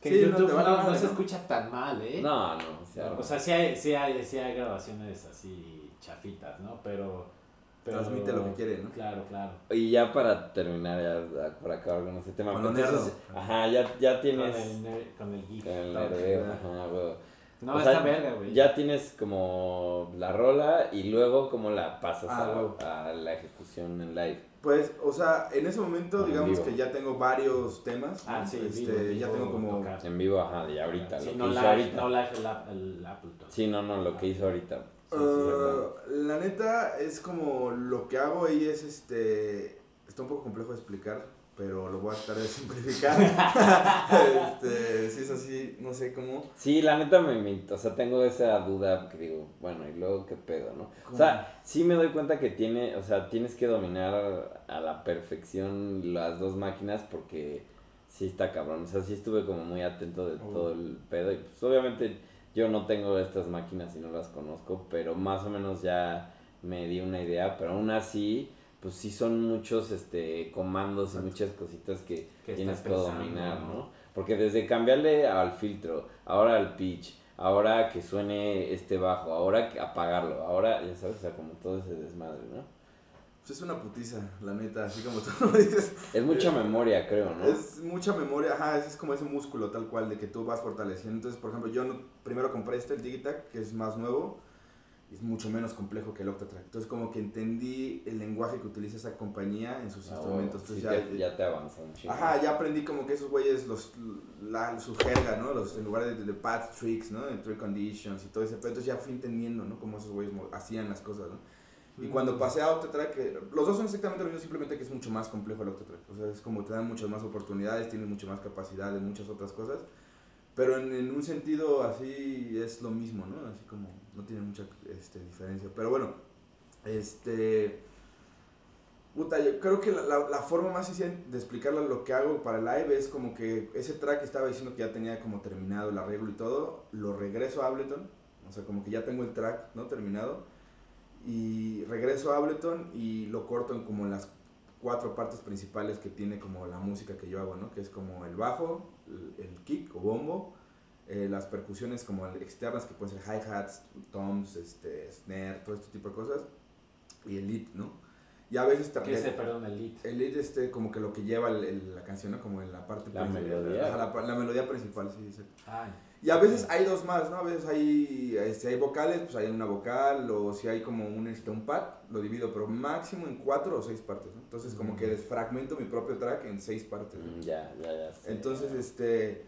Que Sí, no, YouTube no, no se escucha tan mal, ¿eh? No, no, o sea, O sea, sí hay, sí hay, sí hay grabaciones así chafitas, ¿no? Pero... pero Transmite lo que quiere, ¿no? Claro, claro. Y ya para terminar, ya, para acabar con ese tema, Con lo entonces, nerdo. ajá, ya, ya Con tienes el, con el geek. con el nerdeo, Ajá. huevo. No, O está sea, verga, güey. Ya tienes como la rola y luego como la pasas Ah, a, a la ejecución en live. Pues, o sea, en ese momento, En digamos vivo. que ya tengo varios temas. Ah, ¿no? sí, Este, vivo, ya tengo como. En vivo, ajá, y ahorita, Sí, lo que no hizo live, ahorita. no live el, App- el Appleton. Sí, no, no, lo que hizo ahorita. Ah, la neta es como lo que hago ahí es este. Está un poco complejo de explicar, pero lo voy a tratar de simplificar. [LAUGHS] este, si es así, no sé cómo. Sí, la neta me, me- o sea, tengo esa duda que digo, bueno, y luego qué pedo, ¿no? O sea, sí me doy cuenta que tiene, o sea, tienes que dominar a la perfección las dos máquinas porque sí está cabrón, o sea, sí estuve como muy atento de todo el pedo y pues obviamente yo no tengo estas máquinas y no las conozco, pero más o menos ya me di una idea, pero aún así, pues sí son muchos este comandos y muchas cositas que Que tienes que pensando, dominar, ¿no? ¿no? Porque desde cambiarle al filtro, ahora al pitch, ahora que suene este bajo, ahora que apagarlo, ahora, ya sabes, o sea, como todo ese desmadre, ¿no? Pues es una putiza, la neta, así como [LAUGHS] tú lo dices. Es mucha memoria, creo, ¿no? Es mucha memoria, ajá, es como ese músculo tal cual de que tú vas fortaleciendo. Entonces, por ejemplo, yo no- primero compré este, el Digitac, que es más nuevo, es mucho menos complejo que el Octatrack. Entonces, como que entendí el lenguaje que utiliza esa compañía en sus Ah, instrumentos. Entonces, ya, ya te avanza un chingo. Ajá, ya aprendí como que esos güeyes, los, la, su jerga, ¿no? Los, en lugar de, de path tricks, ¿no? En trick conditions y todo ese pedo. Entonces ya fui entendiendo, ¿no? Cómo esos güeyes hacían las cosas, ¿no? Y cuando pasé a Octatrack, eh, los dos son exactamente lo mismo, simplemente que es mucho más complejo el Octatrack. O sea, es como te dan muchas más oportunidades, tienes mucha más capacidad de muchas otras cosas. Pero en, en un sentido así es lo mismo, ¿no? Así como no tiene mucha este, diferencia. Pero bueno, este... Puta, yo creo que la, la, la forma más sencilla de explicarle lo que hago para el live es como que ese track estaba diciendo que ya tenía como terminado el arreglo y todo, lo regreso a Ableton, o sea, como que ya tengo el track, ¿no? Terminado, y regreso a Ableton y lo corto en como las cuatro partes principales que tiene como la música que yo hago, ¿no? Que es como el bajo, el, el kick o bombo, eh, las percusiones como externas que pueden ser hi-hats, toms, este, snare, todo este tipo de cosas, y el lead, ¿no? Y a veces ¿Qué también... es, perdón, el lead? El lead este como que lo que lleva el- el- la canción, ¿no? Como en la parte La melodía. Ajá, La, la melodía principal, sí, exacto. Ay, Y a veces hay dos más, ¿no? A veces hay, este, hay vocales, pues hay una vocal, o si hay como un, este, un pad, lo divido, pero máximo en cuatro o seis partes, ¿no? Entonces como que desfragmento mi propio track en seis partes, ¿no? Mm, Ya, ya, ya. Entonces, este,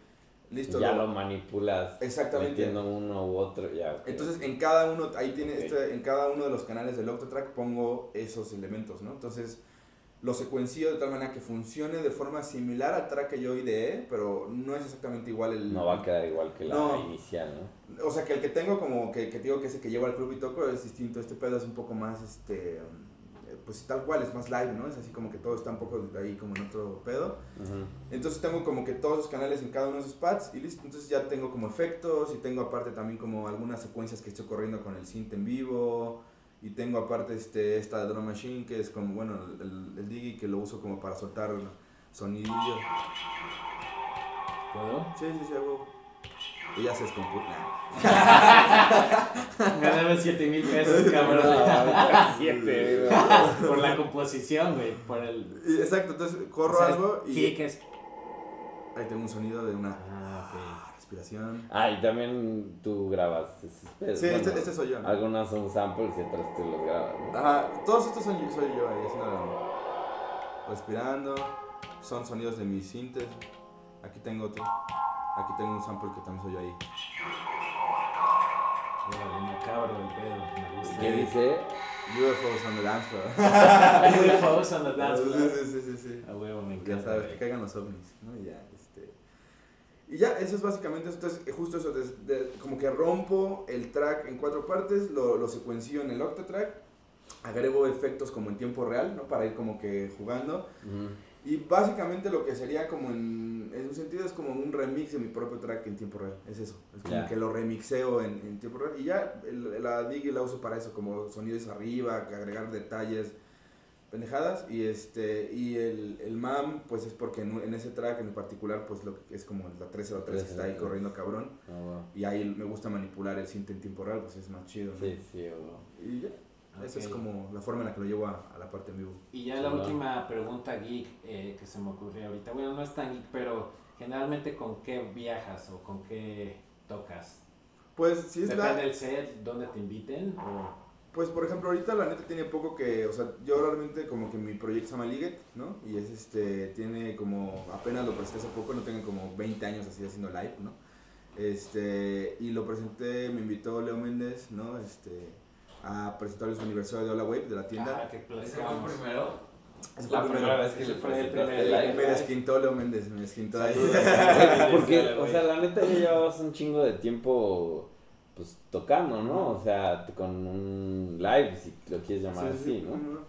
listo. ya lo- lo manipulas. Exactamente. Metiendo uno u otro, ya. Entonces en cada uno, ahí tiene este, en cada uno de los canales del Octatrack pongo esos elementos, ¿no? Entonces, lo secuencio de tal manera que funcione de forma similar al track que yo ideé, pero no es exactamente igual el... No va a quedar igual que la No. inicial, ¿no? O sea, que el que tengo como que, que digo que ese que llevo al club y toco es distinto. Este pedo es un poco más, este, pues tal cual, es más live, ¿no? Es así como que todo está un poco ahí como en otro pedo. Entonces tengo como que todos los canales en cada uno de esos pads y listo. Entonces ya tengo como efectos y tengo aparte también como algunas secuencias que estoy corriendo con el synth en vivo. Y tengo aparte este, esta drum machine que es como, bueno, el, el, Digi que lo uso como para soltar sonidillo. ¿Puedo? Sí, sí, sí, hago. Y ya se descompuso. Ganaba 7 mil pesos, [LAUGHS] cabrón. Siete, güey. por la composición, güey. Por el. Exacto, entonces corro o sea, algo y kick es- ahí tengo un sonido de una Ah, respiración. Ah, y también tú grabas. pedos, Sí, bueno, este, este soy yo. ¿no? Algunas son samples y otras tú los grabas, ¿no? Ajá, todos estos son, soy yo ahí haciendo la- respirando. Son sonidos de mis sintes. Aquí tengo otro. Aquí tengo un sample que también soy yo ahí. macabro el pedo. ¿Qué dice? UFOs on the dance floor. [LAUGHS] UFOs on the dance floor. Sí, sí, sí, sí. A huevo, me Ya encanta. sabes, que caigan los ovnis, ¿no? Ya. Y ya, eso es básicamente, entonces, justo eso, de- como que rompo el track en cuatro partes, lo, lo secuencio en el octatrack, agrego efectos como en tiempo real, ¿no? Para ir como que jugando. Y básicamente lo que sería como en, en un sentido es como un remix de mi propio track en tiempo real, es eso, es como que lo remixeo en, en tiempo real y ya el- la Digi la uso para eso, como sonidos arriba, agregar detalles, pendejadas y este y el, el MAM pues es porque en, en ese track en particular pues lo que es como la 303 que está ahí 303. corriendo cabrón Ah, y ahí me gusta manipular el synth en tiempo real pues es más chido, ¿no? Sí, sí, o- Y ya, esa es como la forma en la que lo llevo a, a la parte en vivo. Y ya Sí, la última pregunta geek eh, que se me ocurrió ahorita. Bueno, no es tan geek, pero generalmente con qué viajas o con qué tocas. Pues si es la... Depende del set, dónde te inviten. O... Pues por ejemplo, ahorita la neta tiene poco que, o sea, yo realmente como que mi proyecto se llama Liget, ¿no? Y es este, tiene como, apenas lo presenté hace poco, no tengo como 20 años así haciendo live, ¿no? Este, y lo presenté, me invitó Leo Méndez, ¿no? Este, a presentar su aniversario de Hola Wave, de la tienda. Ah, que ¿Ese fue platicábamos. el primero? Fue La primera primero. vez que le fue el primer live. Me desquintó Leo Méndez, me desquintó ahí. [LAUGHS] Porque, o sea, la neta ya llevabas un chingo de tiempo pues tocando, ¿no? O sea, con un live, si lo quieres llamar Sí, así, sí, ¿no?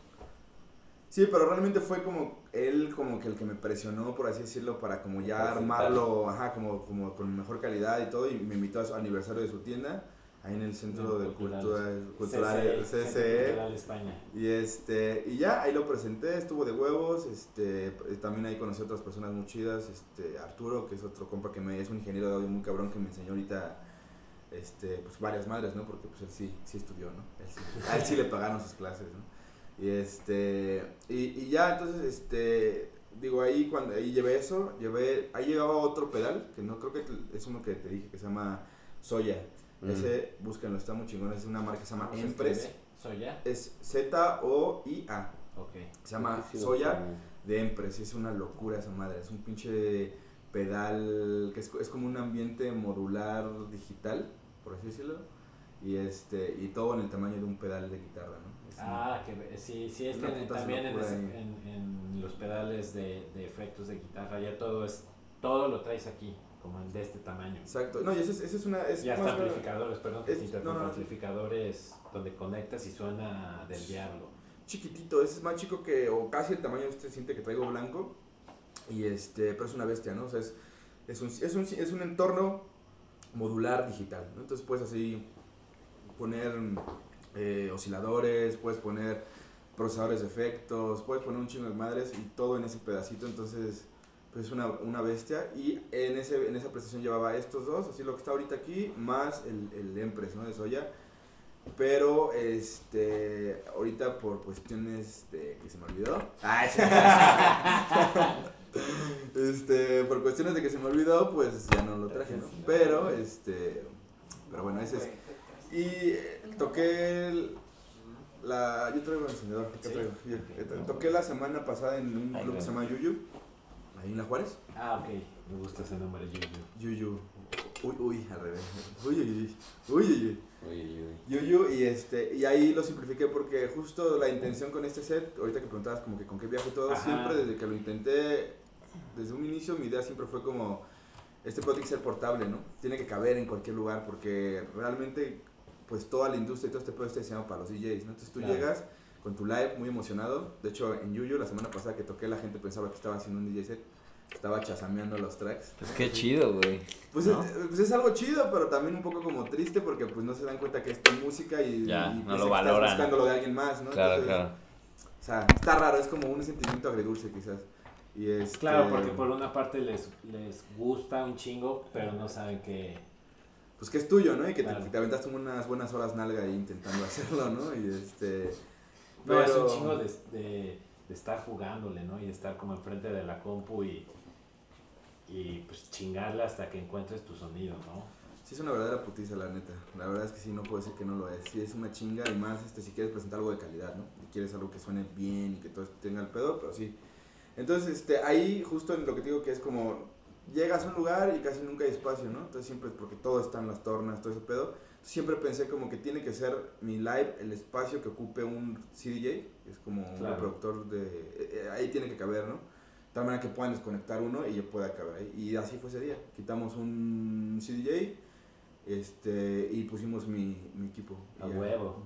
Sí, pero realmente fue como él como que el que me presionó, por así decirlo, para como ya armarlo, ajá, como, como con mejor calidad y todo, y me invitó a su aniversario de su tienda, ahí en el Centro de Cultural. Cultura Cultural CCE. Centro Cultural España. Y este, y ya, ahí lo presenté, estuvo de huevos, este, eh, también ahí conocí a otras personas muy chidas, este, Arturo, que es otro compa que me, es un ingeniero de audio muy cabrón que me enseñó ahorita, este, pues varias madres, ¿no? Porque pues él sí, sí estudió, ¿no? Él sí, a él sí le pagaron sus clases, ¿no? Y este, y, y ya, entonces, este, digo, ahí cuando, ahí llevé eso, llevé, ahí llegaba otro pedal, que no creo que es uno que te dije, que se llama Soya. Mm. Ese, búsquenlo, está muy chingón, es una marca que se llama ¿Cómo se Empress. ¿Soya? Es Z-O-I-A. Ok. Se llama Sí, sí, lo Soya de Empress. Es una locura esa madre. Es un pinche pedal que es, es como un ambiente modular digital, por así decirlo. Y este y todo en el tamaño de un pedal de guitarra, ¿no? Es una- Ah, que sí, sí, es Una que también en, ese- en, en los pedales de, de efectos de guitarra ya todo es, todo lo traes aquí, como en de este tamaño. Exacto. No, y esa es, esa es una. Es Y hasta más- amplificadores, perdón, que es- no, no, no. amplificadores donde conectas y suena del diablo. chiquitito, ese es más chico que, o casi el tamaño de este siente que traigo blanco, y este, pero es una bestia, ¿no? O sea, es, es, un, es, un, es un entorno modular digital, ¿no? Entonces puedes así poner eh, osciladores, puedes poner procesadores de efectos, puedes poner un chingo de madres y todo en ese pedacito, entonces pues es una, una bestia y en, ese, en esa presentación llevaba estos dos, así lo que está ahorita aquí, más el, el Empress, ¿no? De Soya. Pero, este, ahorita por cuestiones de que se me olvidó. [LAUGHS] Ay, este, por cuestiones de que se me olvidó, pues ya no lo traje, ¿no? Pero, este, pero bueno, ese es. Y eh, toqué el- la, yo traigo el encendedor, ¿qué Sí. traigo? Yo- eh, toqué la semana pasada en un club que se llama Yuyu, ahí en La Juárez. Ah, ok, me gusta ese nombre, Yuyu. Yuyu. Uy, uy, al revés. Uy, uy, uy. Uy, uy, uy. Uy, uy, uy. Yuyu y este y ahí lo simplifiqué porque justo la intención con este set, ahorita que preguntabas como que con qué viaje todo, Ajá. siempre desde que lo intenté, desde un inicio mi idea siempre fue como este puede ser portable, ¿no? Tiene que caber en cualquier lugar porque realmente pues toda la industria y todo este pedo está diseñado para los DJs, ¿no? Entonces tú Claro. llegas con tu live muy emocionado, de hecho en Yuyu la semana pasada que toqué la gente pensaba que estaba haciendo un DJ set, estaba chasameando los tracks. Pues qué chido, güey. Pues, ¿No? es, pues es algo chido, pero también un poco como triste porque pues no se dan cuenta que es tu música y, Ya, y no lo que valoran. Estás buscando lo de alguien más, ¿no? Claro, Entonces, claro. O sea, está raro, es como un sentimiento agridulce quizás. Y este, Claro, porque por una parte les, les gusta un chingo, pero no saben que... Pues que es tuyo, ¿no? Y que te- Claro. te, aventaste unas buenas horas nalga ahí intentando [LAUGHS] hacerlo, ¿no? Y este... No, es pero- un chingo de, de, de estar jugándole, ¿no? Y estar como enfrente de la compu y, y pues chingarle hasta que encuentres tu sonido, ¿no? Sí es una verdadera putiza, la neta. La verdad es que sí, no puedo decir que no lo es. Sí es una chinga y más este, si quieres presentar algo de calidad, ¿no? Y quieres algo que suene bien y que todo tenga el pedo, pero sí. Entonces, este, ahí justo en lo que te digo que es como, llegas a un lugar y casi nunca hay espacio, ¿no? Entonces siempre es porque todo está en las tornas, todo ese pedo. Siempre pensé como que tiene que ser mi live el espacio que ocupe un CDJ, que es como un Claro. reproductor de... eh, eh, ahí tiene que caber, ¿no? De tal manera que puedan desconectar uno y yo pueda caber ahí. Y así fue ese día. Quitamos un CDJ este, y pusimos mi, mi equipo. A huevo.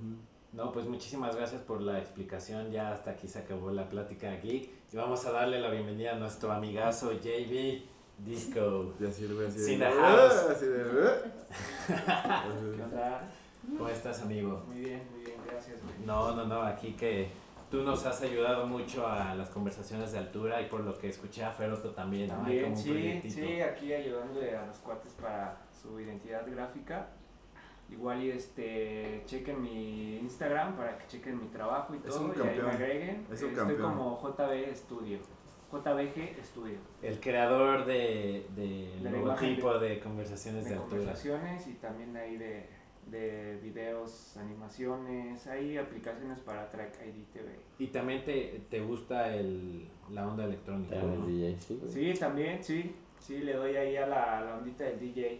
No, pues muchísimas gracias por la explicación. Ya hasta aquí se acabó la plática aquí. Y vamos a darle la bienvenida a nuestro amigazo JB Disco. Y así lo voy a decir. Sin house. Así de... [LAUGHS] ¿Qué onda? ¿Cómo estás, amigo? Muy bien, muy bien, gracias, güey. No, no, no, aquí que tú nos has ayudado mucho a las conversaciones de altura y por lo que escuché a Feroto también, ¿no? Hay También, como un sí, proyectito. sí, aquí ayudándole a los cuates para su identidad gráfica. Igual y este, chequen mi Instagram para que chequen mi trabajo y Es todo un y ahí me agreguen. Es un Estoy campeón. como JB Studio, JBG Studio. El creador de, de De logotipo de conversaciones de, de altura. conversaciones y también ahí de, de videos, animaciones, hay aplicaciones para Track ID TV. Y también te, te gusta el, la onda electrónica, ¿no? es DJ, sí. Sí, también, sí, sí, le doy ahí a la, a la ondita del DJ.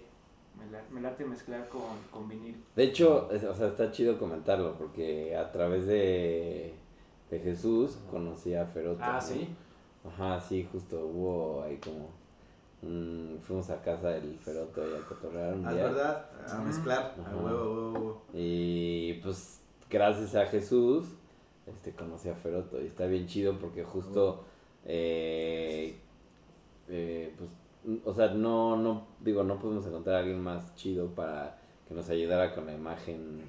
Me, la- me late mezclar con, con vinil. De hecho, es- o sea, está chido comentarlo porque a través de, de Jesús conocí a Feroto. Ah, ¿no? sí. Ajá, sí, justo hubo ahí como fuimos a casa del Feroto y a cotorrear un Ah, es día. verdad, a mezclar. A huevo, huevo, huevo. Y pues gracias a Jesús este conocí a Feroto y está bien chido porque justo eh, eh, pues o sea no no digo no pudimos encontrar a alguien más chido para que nos ayudara con la imagen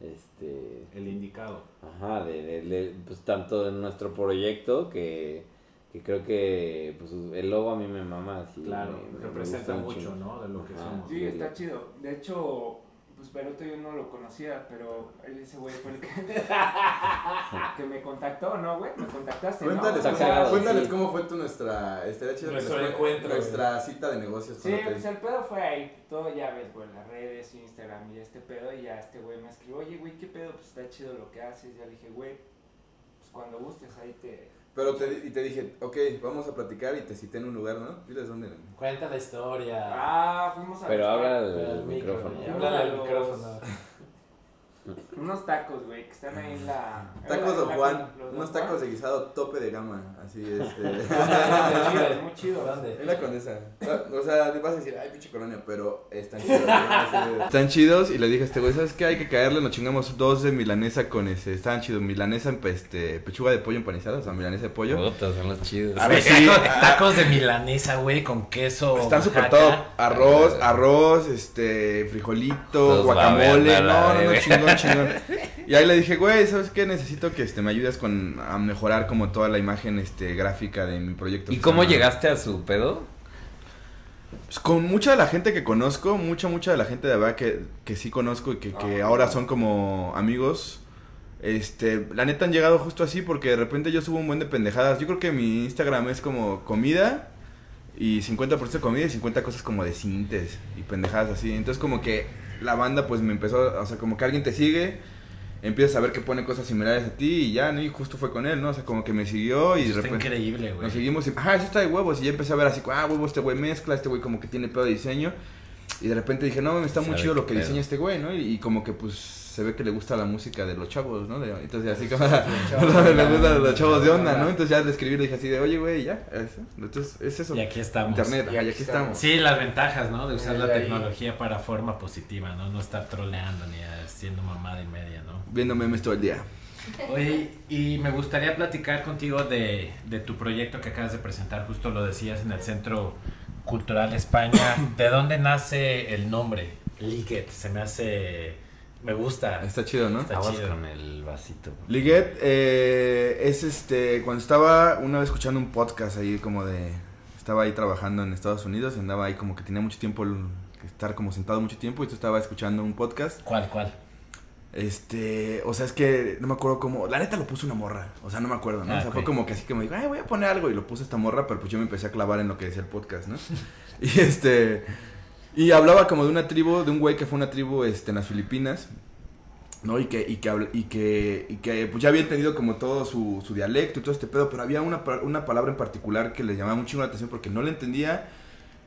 este El indicado. ajá de, de- de, pues tanto en nuestro proyecto que, que creo que pues el logo a mí me mama así Claro, me- me representa mucho. ¿no? De lo que Ajá. somos. Sí, está chido. De hecho, pues Peroto yo no lo conocía, pero ese güey fue el que, [LAUGHS] que me contactó, ¿no, güey? Me contactaste, ¿no? Cuéntales, Está cómo, cuéntales sí. cómo fue tu nuestra. Estaría chido Nuestro encuentro, Nuestra cita de negocios. Sí, pues el pedo fue ahí, todo ya ves, güey, las redes, Instagram y este pedo, y ya este güey me escribió, oye, güey, ¿qué pedo? Pues está chido lo que haces, ya le dije, güey, pues cuando gustes ahí te... Pero te, y te dije, ok, vamos a platicar y te cité en un lugar, ¿no? Diles dónde. Cuenta la historia. Ah, fuimos a... pero habla micro, micrófono háblale al micrófono. Unos tacos, güey, que están ahí en la... Tacos la- Juan, unos Juan. tacos de guisado tope de gama, así este. [LAUGHS] Muy chidos, muy chidos. ¿Dónde? Es la condesa. O sea, te vas a decir, ay, pinche colonia, pero están chidos. Están chidos y le dije a este güey, ¿sabes qué? Hay que caerle, nos chingamos dos de milanesa con ese. Estaban chidos, milanesa, este, pechuga de pollo empanizada, o sea, milanesa de pollo. Puta, son los chidos. A ver, sí. Tacos, tacos de milanesa, güey, con queso. Están súper top. Arroz, arroz, este, frijolito, guacamole. No, no, no, chingón, chingón. Y ahí le dije, güey, ¿sabes qué? Necesito que este, me ayudes con, a mejorar como toda la imagen este, gráfica de mi proyecto. ¿Y cómo llegaste a su pedo? Pues con mucha de la gente que conozco, mucha, mucha de la gente de verdad que, que sí conozco y que, que Ah. ahora son como amigos. Este, la neta han llegado justo así porque de repente yo subo un buen de pendejadas. Yo creo que mi Instagram es como comida y 50% de comida y 50 cosas como de cintes y pendejadas así. Entonces como que la banda pues me empezó, o sea, como que alguien te sigue, empiezas a ver que pone cosas similares a ti y ya, ¿no? Y justo fue con él, ¿no? O sea, como que me siguió y de Está repente... increíble, güey. Nos seguimos y, ajá, eso está de huevos. Y ya empecé a ver así, ah, huevos, este güey mezcla, este güey como que tiene pedo de diseño. Y de repente dije, no, me está muy chido lo que pedo. diseña este güey, ¿no? Y, y como que pues se ve que le gusta la música de los chavos, ¿no? De- entonces así como de [LAUGHS] le gusta los chavos de onda. ¿no? Entonces ya le escribí, le dije así de, oye, güey, ya. eso. Entonces es eso. Y aquí estamos. Internet, Y ajá, y aquí aquí estamos. estamos. Sí, las ventajas, ¿no? De usar Eh, la ahí. tecnología para forma positiva, ¿no? No estar troleando ni haciendo mamada y media, ¿no? Viendo memes todo el día. Oye, y me gustaría platicar contigo de, de tu proyecto que acabas de presentar, justo lo decías en el Centro Cultural España. [COUGHS] ¿De dónde nace el nombre? Liget, se me hace... Me gusta. Está chido, ¿no? Está Aguas chido. con el vasito. Liguet eh, es este, cuando estaba una vez escuchando un podcast ahí como de, estaba ahí trabajando en Estados Unidos, andaba ahí como que tenía mucho tiempo, el- que estar como sentado mucho tiempo y yo estaba escuchando un podcast. ¿Cuál, cuál? Este, o sea, es que no me acuerdo cómo, la neta lo puso una morra, o sea, no me acuerdo, ¿no? Ah, o sea, fue como que así que me dijo, ay, voy a poner algo y lo puse esta morra, pero pues yo me empecé a clavar en lo que decía el podcast, ¿no? [LAUGHS] y este, y hablaba como de una tribu, de un güey que fue una tribu, este, en las Filipinas, ¿no? Y que, y que, y que, y que pues ya había entendido como todo su, su dialecto y todo este pedo, pero había una, una palabra en particular que le llamaba mucho la atención porque no la entendía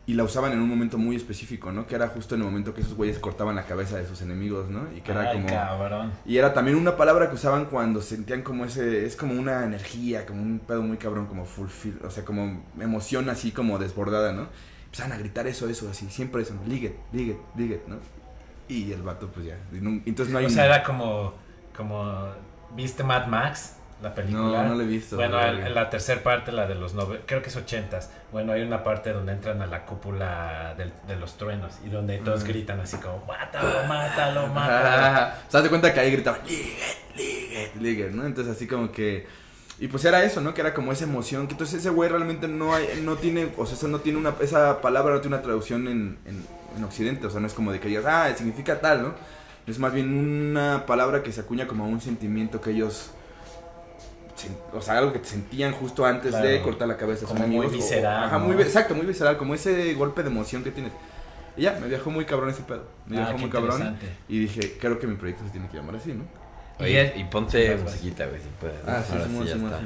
y la usaban en un momento muy específico, ¿no? Que era justo en el momento que esos güeyes cortaban la cabeza de sus enemigos, ¿no? Y que era Ay, como... cabrón. Y era también una palabra que usaban cuando sentían como ese, es como una energía, como un pedo muy cabrón, como fulfill, o sea, como emoción así como desbordada, ¿no? Empezaban a gritar eso, eso, así, siempre eso, liget, liget, liget, ¿no? Y el vato, pues ya, no- entonces no hay O sea, era como, como... ¿Viste Mad Max? La película. No, no lo he visto. Bueno, en la tercera parte, la de los nove, creo que es ochentas. Bueno, hay una parte donde entran a la cúpula del- de los truenos y donde todos Ajá. gritan así como, mátalo, mátalo, mátalo. Ajá. ¿Se das cuenta que ahí gritaban, liget, liget, liget, ¿no? Entonces así como que... Y pues era eso, ¿no? Que era como esa emoción. Que entonces ese güey realmente no hay, no tiene, o sea, no tiene una, esa palabra no tiene una traducción en, en, en Occidente. O sea, no es como de que digas, ah, significa tal, ¿no? Es más bien una palabra que se acuña como a un sentimiento que ellos... O sea, algo que sentían justo antes de cortar la cabeza Como muy enemigos, o- visceral, Ajá, ¿no? muy, exacto, muy visceral. Como ese golpe de emoción que tienes. Y ya, me viajó muy cabrón ese pedo. Me Ah, viajó muy cabrón. Y dije, creo que mi proyecto se tiene que llamar así, ¿no? Oye, y ponte musiquita, güey, si puedes. Ah, sí, Ahora Simón, sí, ya Simón, está.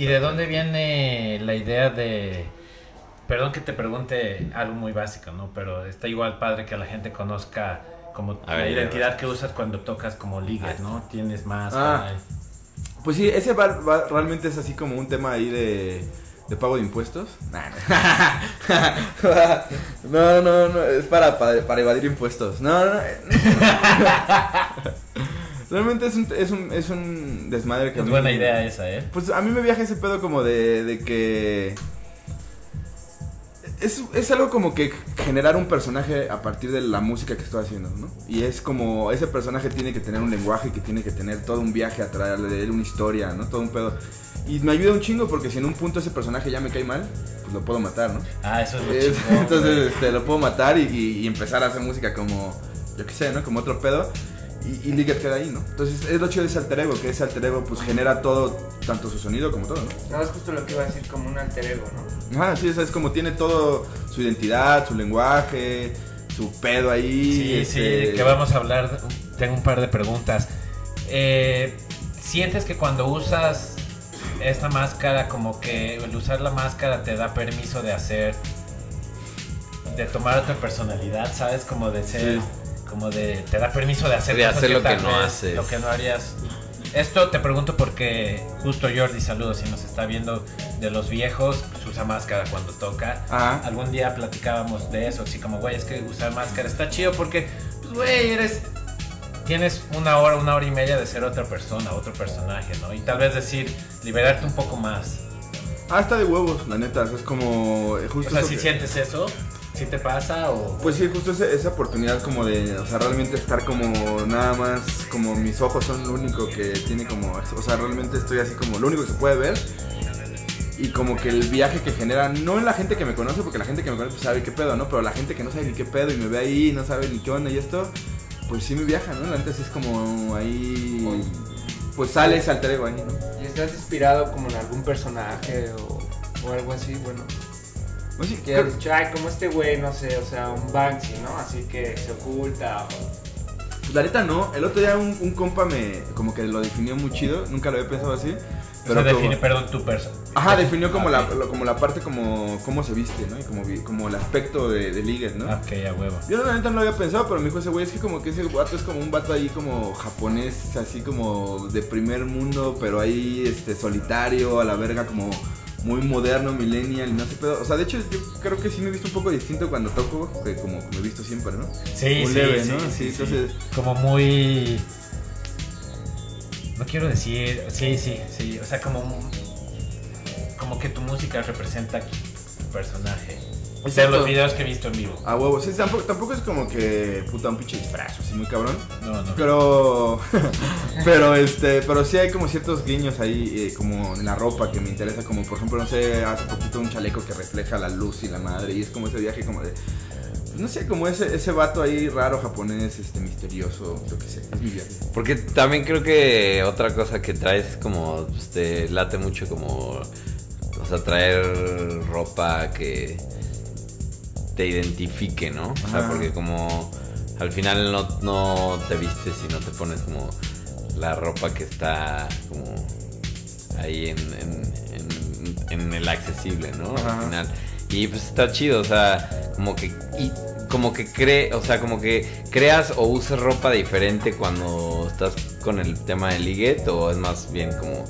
¿Y de dónde viene la idea de... Perdón que te pregunte algo muy básico, ¿no? Pero está igual padre que la gente conozca como A la ver, identidad que usas cuando tocas como ligas, ¿no? Tienes más... Ah. Pues sí, ese va- va- realmente es así como un tema ahí de, de pago de impuestos. Nah, No, [LAUGHS] no, no, es para, para, para evadir impuestos. No, no, no. [LAUGHS] Realmente es un, es un, es un desmadre que a Es mí- buena idea esa, ¿eh? Pues a mí me viaja ese pedo como de, de que... Es, es algo como que generar un personaje a partir de la música que estoy haciendo, ¿no? Y es como, ese personaje tiene que tener un lenguaje, que tiene que tener todo un viaje a traerle de él, una historia, ¿no? Todo un pedo. Y me ayuda un chingo porque si en un punto ese personaje ya me cae mal, pues lo puedo matar, ¿no? Ah, eso es lo Es- chingón, [LAUGHS] entonces este, lo puedo matar y, y- y empezar a hacer música como, yo qué sé, ¿no? Como otro pedo. Y, y Liget queda ahí, ¿no? Entonces es lo chido de ese alter ego, que ese alter ego pues genera todo, tanto su sonido como todo, ¿no? No, es justo lo que iba a decir, como un alter ego, ¿no? Ajá, sí, o sea, es como tiene todo su identidad, su lenguaje, su pedo ahí. Sí, este, sí, que vamos a hablar. Tengo un par de preguntas. Eh, ¿Sientes que cuando usas esta máscara, como que el usar la máscara te da permiso de hacer, de tomar otra personalidad, ¿sabes? Como de ser, Sí. Como de, te da permiso de hacer, De cosas hacer lo que tal no vez haces. Lo que no harías. Esto te pregunto porque justo Jordi, saludos, si nos está viendo de los viejos, pues usa máscara cuando toca. Ajá. Algún día platicábamos de eso, así como, güey, es que usar máscara está chido porque, pues, güey, eres. Tienes una hora, una hora y media de ser otra persona, otro personaje, ¿no? Y tal vez decir, liberarte un poco más. Ah, está de huevos, la neta. o sea, es como. eh, O Justo sea, eso si que- sientes eso, si te pasa o. Pues sí, justo ese- esa oportunidad como de, o sea, realmente estar como nada más, como mis ojos son lo único que tiene como, o sea, realmente estoy así como lo único que se puede ver. Y como que el viaje que genera, no en la gente que me conoce, porque la gente que me conoce pues, sabe qué pedo, ¿no? Pero la gente que no sabe ni qué pedo y me ve ahí, no sabe ni qué onda y esto, pues sí me viaja, ¿no? Sí es como ahí, pues sale ese alter ego ahí, ¿no? ¿Y estás inspirado como en algún personaje o, o algo así? Bueno, Pues sí, que creo- ay, como este güey, no sé, o sea, un Banksy, ¿no? Así que se oculta o... Pues la neta no, el otro día un, un compa me como que lo definió muy chido, nunca lo había pensado así, Pero o sea, como- define, perdón, tu persona. Ajá, definió como, la, lo- como la parte como cómo se viste, ¿no? Y como, como el aspecto de, de ¿no? Ok, a huevo. Yo la neta no lo había pensado, pero me dijo ese güey, es que como que ese vato es como un vato ahí como japonés, así como de primer mundo, pero ahí este solitario, a la verga, como muy moderno, millennial, y no sé pedo. O sea, de hecho yo creo que sí me he visto un poco distinto cuando toco, que como me he visto siempre, ¿no? Sí, Un sí, leve, sí, ¿no? sí, entonces- Como muy... No quiero decir... Sí, sí, sí. O sea, como... Como que tu música representa tu personaje. De Exacto. los videos que he visto en vivo. A huevo, sí, tampoco, tampoco es como que puta un pinche disfraz, así muy cabrón. No, no. Pero, [LAUGHS] pero este, pero sí hay como ciertos guiños ahí, eh, como en la ropa que me interesa, como por ejemplo, no sé, hace poquito un chaleco que refleja la luz y la madre, y es como ese viaje como de, no sé, como ese, ese vato ahí raro japonés, este, misterioso, yo qué sé, es mi viaje. Porque también creo que otra cosa que traes como te late mucho como o sea, traer ropa que te identifique, ¿no? O sea, porque como al final no, no te vistes y no te pones como la ropa que está como ahí en, en- en- en el accesible, ¿no? Ajá. Al final. Y pues está chido, o sea, como que y como que cree, o sea, como que creas o usas ropa diferente cuando estás con el tema del liguet o es más bien como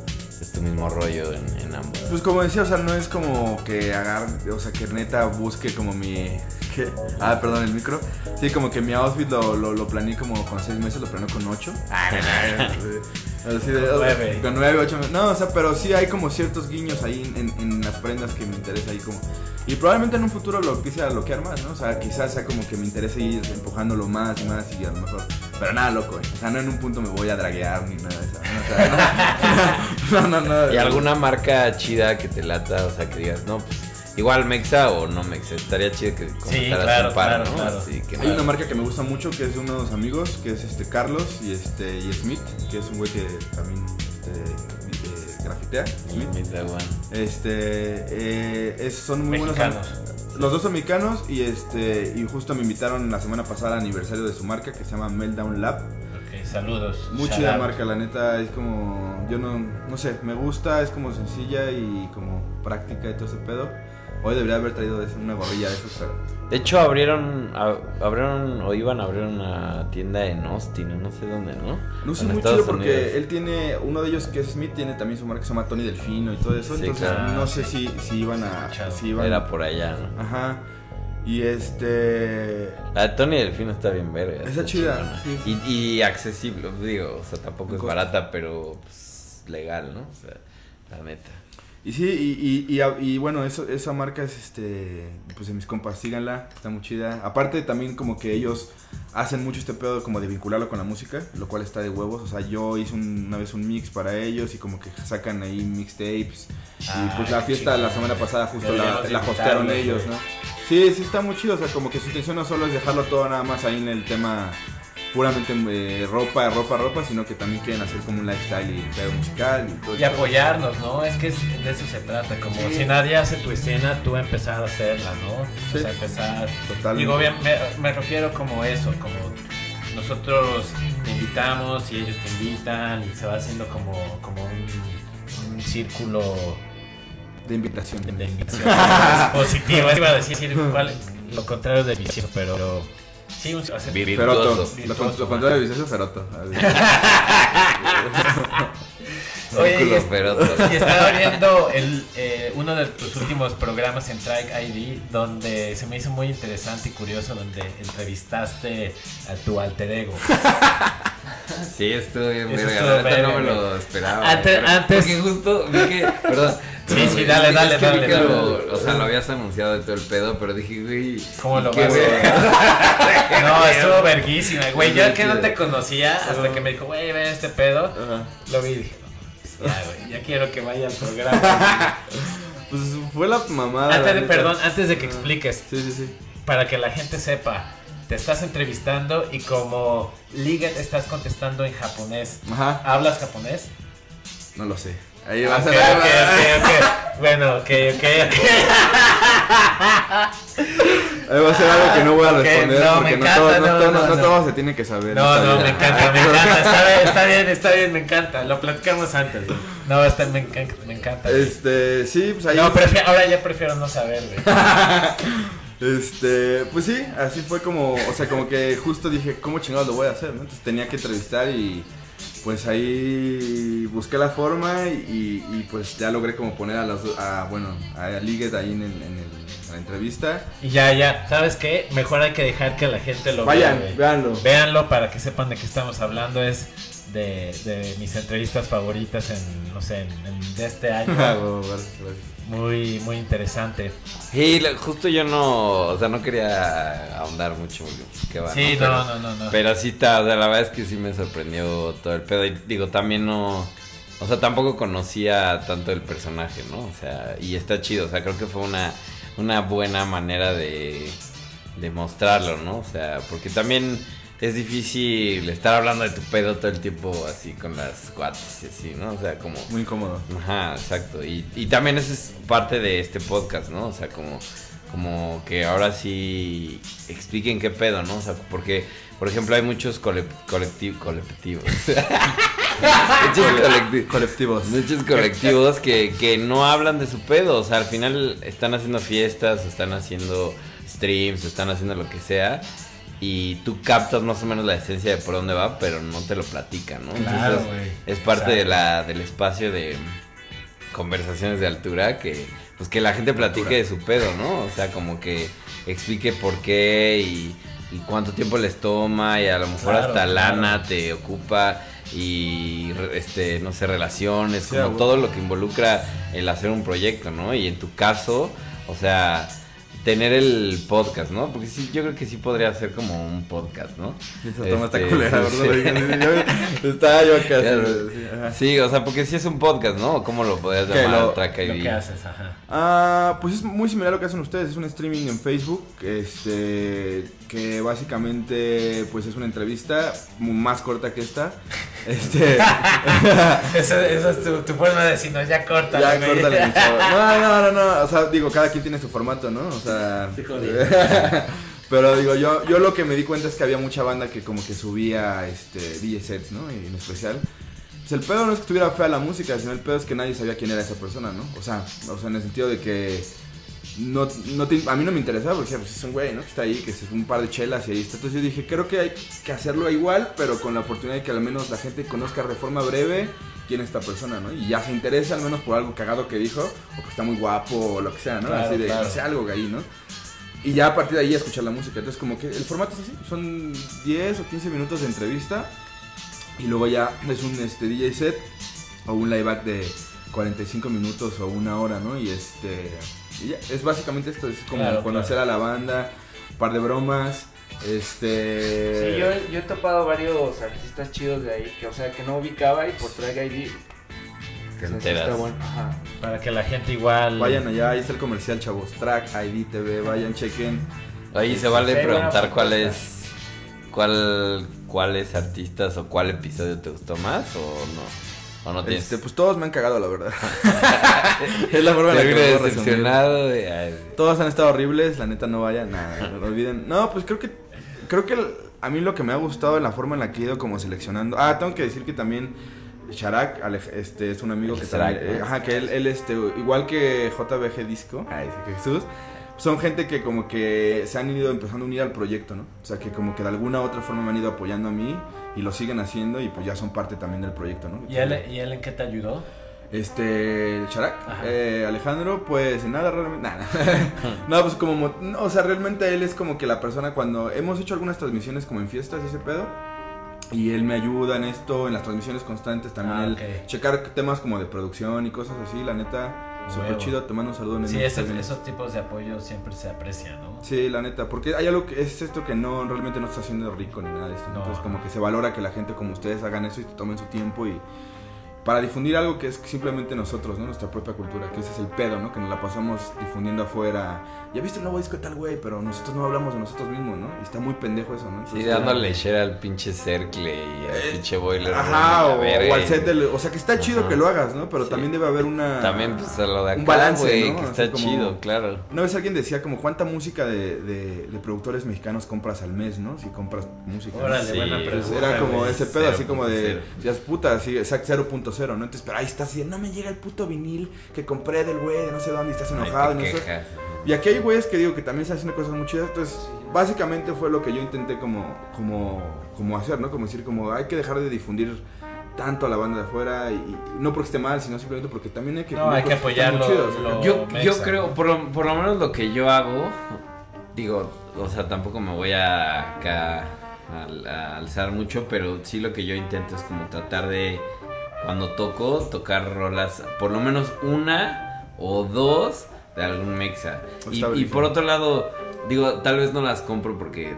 mismo rollo en, en ambos. Pues como decía, o sea, no es como que agarre, o sea, que neta busque como mi... ¿qué? Ah, perdón, el micro. Sí, como que mi outfit lo, lo, lo planeé como con seis meses, lo planeé con ocho. [LAUGHS] Así de, Con nueve. Con nueve, ocho meses. No, o sea, pero sí hay como ciertos guiños ahí en, en las prendas que me interesa ahí como... Y probablemente en un futuro lo empiece a bloquear más, ¿no? O sea, quizás sea como que me interese ir empujándolo más y más y a lo mejor... Pero nada, loco, ¿eh? O sea, no en un punto me voy a draguear ni nada de eso. ¿no? O sea, no, [LAUGHS] no, no. no. ¿Y alguna marca chida que te lata? O sea, que digas, no, pues igual Mexa o no Mexa. Estaría chido que comentaras claro, un par, claro, ¿no? claro. Así que Hay una marca que me gusta mucho que es de unos amigos, que es este Carlos y este y Smith, que es un güey que también este, eh, grafitea. Smith. One. Este eh, es- son muy buenos. Mexicanos. Los dos son mexicanos y este y justo me invitaron la semana pasada al aniversario de su marca que se llama Meltdown Lab. Ok, saludos. Out. marca, la neta es como yo no no sé, me gusta, es como sencilla y como práctica y todo ese pedo. Hoy debería haber traído una gorrilla de esos, pero De hecho, abrieron, a- abrieron o iban a abrir una tienda en Austin, o no sé dónde, ¿no? No sé muy chido porque Unidos. él tiene, uno de ellos que es Smith, tiene también su marca que se llama Tony Delfino y todo eso. Sí, entonces claro. no sé si, si iban a. Si iban, Era por allá, ¿no? Ajá. Y este. La de Tony Delfino está bien verga. Está chida, sí. Y, y accesible, digo, o sea, tampoco es barata, pero pues, legal, ¿no? O sea, la neta. Y sí, y, y, y, y bueno, eso, esa marca es este. Pues de mis compas, síganla, está muy chida. Aparte, también como que ellos hacen mucho este pedo como de vincularlo con la música, lo cual está de huevos. O sea, yo hice un- una vez un mix para ellos y como que sacan ahí mixtapes. Ah, y pues la fiesta la semana pasada justo la, la hostearon ellos. ¿no? Sí, sí está muy chido. O sea, como que su intención no solo es dejarlo todo nada más ahí en el tema puramente eh, ropa, ropa, ropa, sino que también quieren hacer como un lifestyle y pedo musical y todo Y apoyarnos, ¿no? Es que es- de eso se trata. Como si nadie hace tu escena, tú empezar a hacerla, ¿no? Sí. O sea, empezar. Totalmente. Digo, bien, me, me refiero como eso, como nosotros te invitamos y ellos te invitan y se va haciendo como, como un, un círculo de invitación. de, invitación [LAUGHS] positivo. Iba a decir cuál- lo contrario de vicio, pero sí, un, Feroto. Virtuoso. Lo, con- lo contrario de vicioso, feroto. [LAUGHS] [LAUGHS] Oye, y, es- [LAUGHS] estaba viendo el, eh, uno de tus últimos programas en Trike ID donde se me hizo muy interesante y curioso donde entrevistaste a tu alter ego. [LAUGHS] Sí, La neta verga, no me lo esperaba. Antes- pero- antes- Porque justo vi que. Perdón. Sí, sí, güey, dale, dale, dale, que dale. lo- o sea, lo habías anunciado de todo el pedo, pero dije, güey. ¿Cómo lo vas a. [LAUGHS] No, estuvo verguísima, güey. Yo que no te conocía hasta que me dijo, güey, ve este pedo. Lo vi y dije, ya, güey, ya quiero que vaya al programa. [LAUGHS] Pues fue la mamada. antes de, perdón, antes de que expliques, Sí, sí, sí. para que la gente sepa, te estás entrevistando y como Liget estás contestando en japonés. Ajá. ¿Hablas japonés? No lo sé. Ahí vas a ver. ok, ok. Bueno, ok, ok, ok. Ahí va a ser algo que no voy a responder no, porque no, todo, no, todo- no, no todo se tiene que saber. No, no, me encanta, me [LAUGHS] encanta. Está bien, está bien, está bien, me encanta. Lo platicamos antes. güey. No, está, me encanta, me encanta. güey. Este, sí, pues ahí. No, prefiero, ahora ya prefiero no saber, güey. [LAUGHS] Este, pues sí, así fue como, o sea, como que justo dije, ¿cómo chingados lo voy a hacer? Entonces tenía que entrevistar y pues ahí busqué la forma y, y, pues ya logré como poner a las a, bueno, a Liget ahí en, el- en el- en la entrevista. Y ya, ya, ¿sabes qué? Mejor hay que dejar que la gente lo Vayan, vea. véanlo. Véanlo para que sepan de qué estamos hablando. Es de, de mis entrevistas favoritas en, no sé, en, en- de este [LAUGHS] Ah, año. Muy, muy interesante. Lo- justo yo no, o sea, no quería ahondar mucho. pues, va, Sí, Pero- no, no, no, no. Pero sí está, o sea, la verdad es que sí me sorprendió todo el pedo. Y digo, también no. O sea, tampoco conocía tanto el personaje, ¿no? O sea, y está chido. O sea, creo que fue una, una buena manera de, de mostrarlo, ¿no? O sea, porque también es difícil estar hablando de tu pedo todo el tiempo así con las cuates y así, ¿no? O sea, como. Muy incómodo. Ajá, exacto. Y, y también eso es parte de este podcast, ¿no? O sea, como, como que ahora sí expliquen qué pedo, ¿no? O sea, porque, por ejemplo, hay muchos colec- colecti- [LAUGHS] colectivos. muchos colecti- Colectivos. muchos colectivos que, que no hablan de su pedo. O sea, al final están haciendo fiestas, están haciendo streams, están haciendo lo que sea. Y tú captas más o menos la esencia de por dónde va, pero no te lo platican, ¿no? Claro, Entonces, es parte de la, del espacio de conversaciones de altura que pues que la gente platique de su pedo, ¿no? O sea, como que explique por qué y, y cuánto tiempo les toma y a lo mejor Claro, hasta claro. lana te ocupa y este no sé relaciones, Sí, como todo lo que involucra el hacer un proyecto, ¿no? Y en tu caso, o sea, tener el podcast, ¿no? Porque sí, yo creo que sí podría ser como un podcast, ¿no? Toma culera, sí, ¿verdad? Yo- [LAUGHS] Estaba yo acá. Sí, o sea, porque sí es un podcast, ¿no? ¿Cómo lo podrías llamar? lo- que haces, ajá. Ah, pues es muy similar a lo que hacen ustedes, es un streaming en Facebook, este, que básicamente pues es una entrevista más corta que esta, [LAUGHS] este, [LAUGHS] Esa, esa es tu, tu forma de decir, no, ya corta. ya chavo. no, no, no, no, o sea, digo, cada quien tiene su formato, ¿no? O sea, [LAUGHS] Pero digo, yo, yo lo que me di cuenta es que había mucha banda que como que subía, este, DJ sets, ¿no? Y en especial, pues el pedo no es que estuviera fea la música, sino el pedo es que nadie sabía quién era esa persona, ¿no? O sea, o sea, en el sentido de que no, no te- a mí no me interesaba porque decía, pues es un güey, ¿no? Que está ahí, que es un par de chelas y ahí está. Entonces yo dije, creo que hay que hacerlo igual, pero con la oportunidad de que al menos la gente conozca de forma breve quién es esta persona, ¿no? Y ya se interesa al menos por algo cagado que dijo, o que está muy guapo, o lo que sea, ¿no? Claro, Así de, claro. sé, algo ahí, ¿no? Y ya a partir de ahí escuchar la música. Entonces como que el formato es así, son 10 o 15 minutos de entrevista y luego ya es un este, DJ set o un live back de 45 minutos o una hora, ¿no? Y este y ya, es básicamente esto, es como Claro, conocer claro. a la banda, un par de bromas, este Sí, yo, yo he topado varios artistas chidos de ahí, que o sea, que no ubicaba y por Track ID. Te o sea, sí enteras. está bueno. Ajá. Para que la gente igual. vayan allá, ahí está el comercial, chavos, Track ID TV, vayan, chequen. Ahí se vale Sí, preguntar cuál es. Cuál, ¿Cuáles artistas o cuál episodio te gustó más o no? ¿O no tienes? Este, pues todos me han cagado, la verdad. [LAUGHS] es la forma en la que resumir. decepcionado de. Todos han estado horribles, la neta no vayan, nada, no olviden. No, pues creo que creo que el- a mí lo que me ha gustado en la forma en la que he ido como seleccionando. Ah, tengo que decir que también Sharak, este es un amigo El que Sharak, también, eh, ajá, que él, él este igual que JBG Disco, ay, sí, que Jesús, son gente que como que se han ido empezando a unir al proyecto, ¿no? O sea, que como que de alguna u otra forma me han ido apoyando a mí y lo siguen haciendo y pues ya son parte también del proyecto, ¿no? ¿Y él, ¿Y él en qué te ayudó? Este, Charak, eh, Alejandro, pues nada, realmente, nada. [LAUGHS] no, pues como, no, o sea, realmente él es como que la persona cuando hemos hecho algunas transmisiones como en fiestas y ese pedo, y él me ayuda en esto, en las transmisiones constantes también, Ah, él checar temas como de producción y cosas así, la neta, súper chido, te mando un saludo. nene, Sí, esos, tipos de apoyo siempre se aprecian, ¿no? Sí, la neta, porque hay algo que es esto que no, realmente no está haciendo rico ni nada de esto, ¿no? No. entonces como que se valora que la gente como ustedes hagan eso y te tomen su tiempo y... para difundir algo que es simplemente nosotros, ¿no? Nuestra propia cultura, que ese es el pedo, ¿no? Que nos la pasamos difundiendo afuera. Ya viste el nuevo disco de tal güey, pero nosotros no hablamos de nosotros mismos, ¿no? Y está muy pendejo eso, ¿no? Sí, Entonces, dándole share al pinche Cercle y al Eh, pinche Boiler. Ajá, o, al y- set del... O sea, que está chido Ajá. que lo hagas, ¿no? Pero Sí. también debe haber una... También, pues, a lo de acá, un balance, güey, ¿no? que está como- chido, claro. Una vez alguien decía como cuánta música de, de, de productores mexicanos compras al mes, ¿no? Si compras música. ¿no? Órale, Sí, buena pregunta. era como ese pedo, así como de. 0.0. Ya es puta, así, exacto 0.0, ¿no? Entonces, pero ahí estás así, no me llega el puto vinil que compré del güey de no sé dónde y estás enojado. Ay, y, no sé- y aquí hay güeyes que digo que también están haciendo cosas muy chidas. Entonces, básicamente fue lo que yo intenté como, como, como hacer, ¿no? Como decir, como hay que dejar de difundir tanto a la banda de afuera y, y no porque esté mal, sino simplemente porque también hay que No, hay que apoyarlo, chidas, lo- ¿no? Yo, mexa. yo creo, por lo, por lo menos lo que yo hago, digo, o sea, tampoco me voy a, a alzar mucho, pero sí lo que yo intento es como tratar de, cuando toco, tocar rolas, por lo menos una o dos de algún mexa. Está Y, por otro lado, digo, tal vez no las compro porque,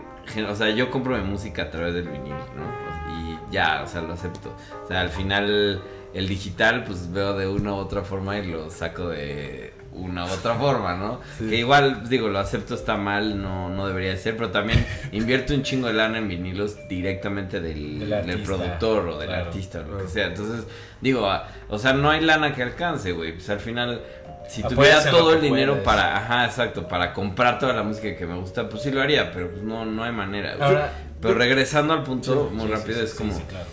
o sea, yo compro mi música a través del vinil, ¿no? Y ya, o sea, lo acepto. O sea, al final el digital pues veo de una u otra forma y lo saco de una u otra forma, ¿no? Sí. Que igual, digo, lo acepto está mal, no, no debería ser, pero también [LAUGHS] invierto un chingo de lana en vinilos directamente del, Del productor o del claro, artista o lo que sea. Entonces, digo, o sea, no hay lana que alcance, güey. Pues al final, si tuviera todo el dinero puedes. para, ajá, exacto, para comprar toda la música que me gusta, pues sí lo haría, pero pues no, no hay manera. Ahora, pero regresando al punto, Sí, muy sí, rápido, sí, es como sí, claro.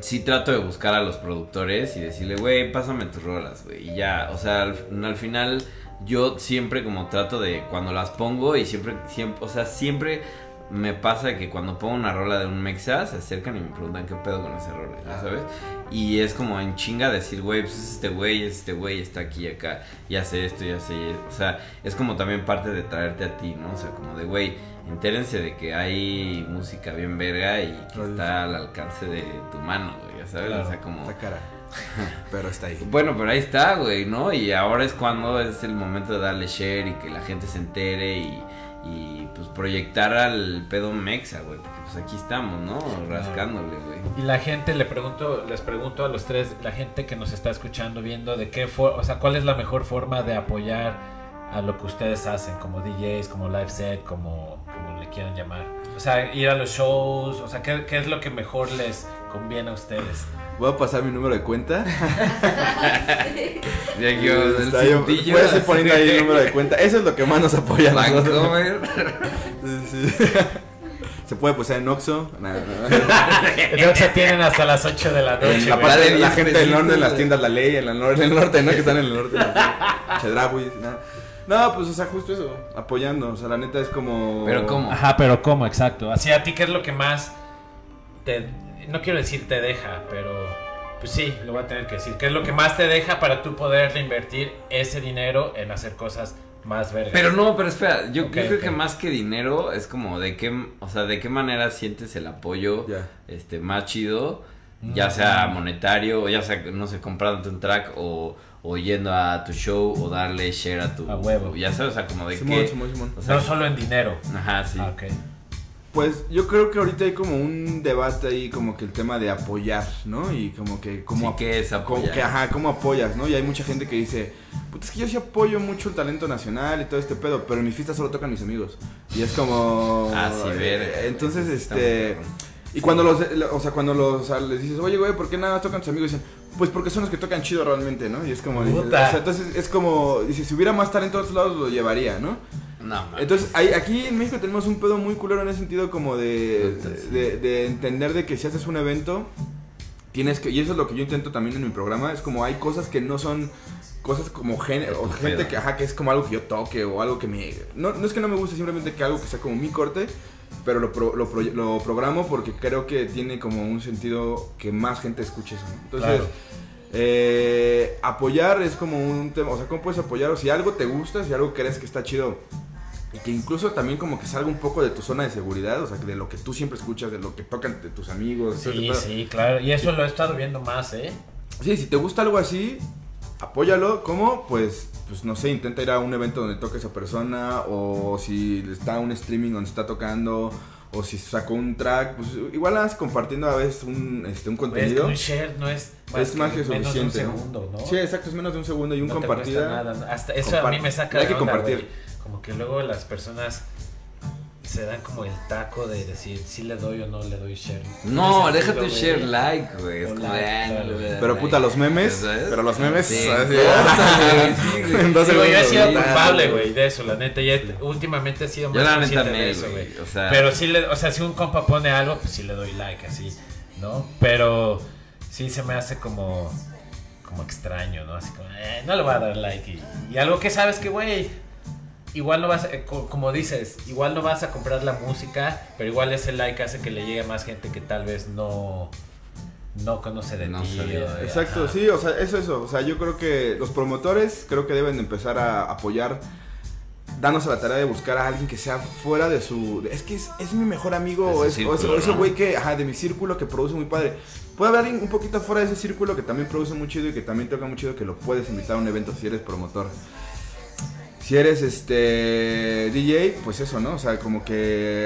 sí trato de buscar a los productores y decirle, güey, pásame tus rolas, güey. Y ya, o sea, al, al final yo siempre como trato de cuando las pongo y siempre, siempre, o sea, siempre me pasa que cuando pongo una rola de un mexa se acercan y me preguntan qué pedo con ese rola, ¿ya sabes? Y es como en chinga decir, güey, pues es este güey, es este güey, está aquí, acá, y hace esto, y hace O sea, es como también parte de traerte a ti, ¿no? O sea, como de, güey, entérense de que hay música bien verga y que está al alcance de tu mano, güey, ya sabes? Claro. O sea, como... Está cara. [LAUGHS] Pero está ahí. Bueno, pero ahí está, güey, ¿no? Y ahora es cuando es el momento de darle share y que la gente se entere y, y pues proyectar al pedo mexa, güey, porque pues aquí estamos, ¿no? Rascándole, güey. Y la gente, le pregunto, les pregunto a los tres, la gente que nos está escuchando, viendo de qué for- o sea, cuál es la mejor forma de apoyar a lo que ustedes hacen, como DJs, como live set, como, como le quieran llamar. O sea, ir a los shows, o sea, ¿qué, qué es lo que mejor les conviene a ustedes? Voy a pasar mi número de cuenta. [LAUGHS] Que del Está yo- ir así poniendo ahí el número de cuenta. Eso es lo que más nos apoya a. [LAUGHS] Sí, sí. Se puede posar en Oxxo. Nada, Creo que se tienen hasta las 8 de la noche. En la, parte de la gente del norte, en las tiendas La Ley, en, la nor- en el norte, ¿no? Que están en el norte. [LAUGHS] Chedraui, nada. No, pues, o sea, justo eso. Apoyando. O sea, la neta es como. Pero ¿cómo? Ajá, pero ¿cómo? Exacto. Así a ti, ¿qué es lo que más te... No quiero decir te deja, pero... Pues sí, lo voy a tener que decir. ¿Qué es lo que más te deja para tú poder invertir ese dinero en hacer cosas más vergas? Pero no, pero espera, yo, creo que más que dinero es como de qué, o sea, de qué manera sientes el apoyo este más chido, ya sea monetario, o ya sea, no sé, comprándote un track o, o yendo a tu show o darle share a tu A huevo. ya sabes, o sea, como de Simón, qué, Simón, Simón. o sea, No solo en dinero. ajá, sí. Ah, ok. Pues yo creo que ahorita hay como un debate ahí, como que el tema de apoyar, ¿no? Y como que. Como Sí, ¿qué es como apoyar? que, ajá, ¿cómo apoyas, no? Y hay mucha gente que dice, puta, es que yo sí apoyo mucho el talento nacional y todo este pedo, pero en mi fiesta solo tocan mis amigos. Y es como... Ah, sí, verga. eh, Entonces, Está muy este... Y cuando los, o sea, cuando los, o sea, les dices, oye, güey, ¿por qué nada más tocan tus amigos? Dicen, pues porque son los que tocan chido realmente, ¿no? Y es como, o sea, entonces es como, dice, si hubiera más talento a otros lados lo llevaría, ¿no? No, man. Entonces, hay- aquí en México tenemos un pedo muy culero en ese sentido como de, entender de que si haces un evento, tienes que, y eso es lo que yo intento también en mi programa, es como hay cosas que no son cosas como género, o Tu gente que, ajá, que es como algo que yo toque o algo que me... No, no es que no me guste, simplemente que algo que sea como mi corte, pero lo, pro- lo, pro- lo programo porque creo que tiene como un sentido que más gente escuche eso. ¿no? Entonces, Claro. eh, apoyar es como un tema, o sea, ¿cómo puedes apoyar? O si algo te gusta, si algo crees que está chido y que incluso también como que salga un poco de tu zona de seguridad, o sea, de lo que tú siempre escuchas, de lo que tocan de tus amigos. Sí, sí, claro. Y eso lo he estado viendo más, ¿eh? Sí, si te gusta algo así, apóyalo. ¿Cómo? Pues, pues no sé, intenta ir a un evento donde toque esa persona o si está un streaming donde está tocando o si sacó un track, pues igual vas compartiendo a veces un, este, un Güey, es que contenido. un share no es Es más que menos de un suficiente, segundo, ¿no? Sí, exacto, es menos de un segundo y un No compartida. nada. Hasta eso a mí me saca hay que compartir. Como que luego las personas se dan como el taco de decir si le doy o no le doy share. No, déjate share like, güey. Es como ah, Pero like. puta, los memes, ¿Sabes? pero los memes, Sí, así, corta, güey, yo he sido culpable, güey, de eso, la neta. Ya últimamente he sido más consciente de eso, güey. güey. O sea, Pero sí, le, o sea, si un compa pone algo, pues sí le doy like, así, ¿no? Pero sí se me hace como, como extraño, ¿no? Así como, eh, no le voy a dar like. Y, y algo que sabes que, güey, igual no vas, a- eh, co- como dices, igual no vas a comprar la música, pero igual ese like hace que le llegue a más gente que tal vez no, no conoce de No ti. de- Exacto, ajá. sí, o sea, eso, eso. O sea, yo creo que los promotores creo que deben de empezar a apoyar, dándose la tarea de buscar a alguien que sea fuera de su... Es que es, es mi mejor amigo, o es, círculo, o ¿no? güey que, ajá, de mi círculo que produce muy padre. Puede haber alguien un poquito fuera de ese círculo que también produce muy chido y que también toca muy chido que lo puedes invitar a un evento si eres promotor. Si eres este DJ, pues eso, ¿no? O sea, como que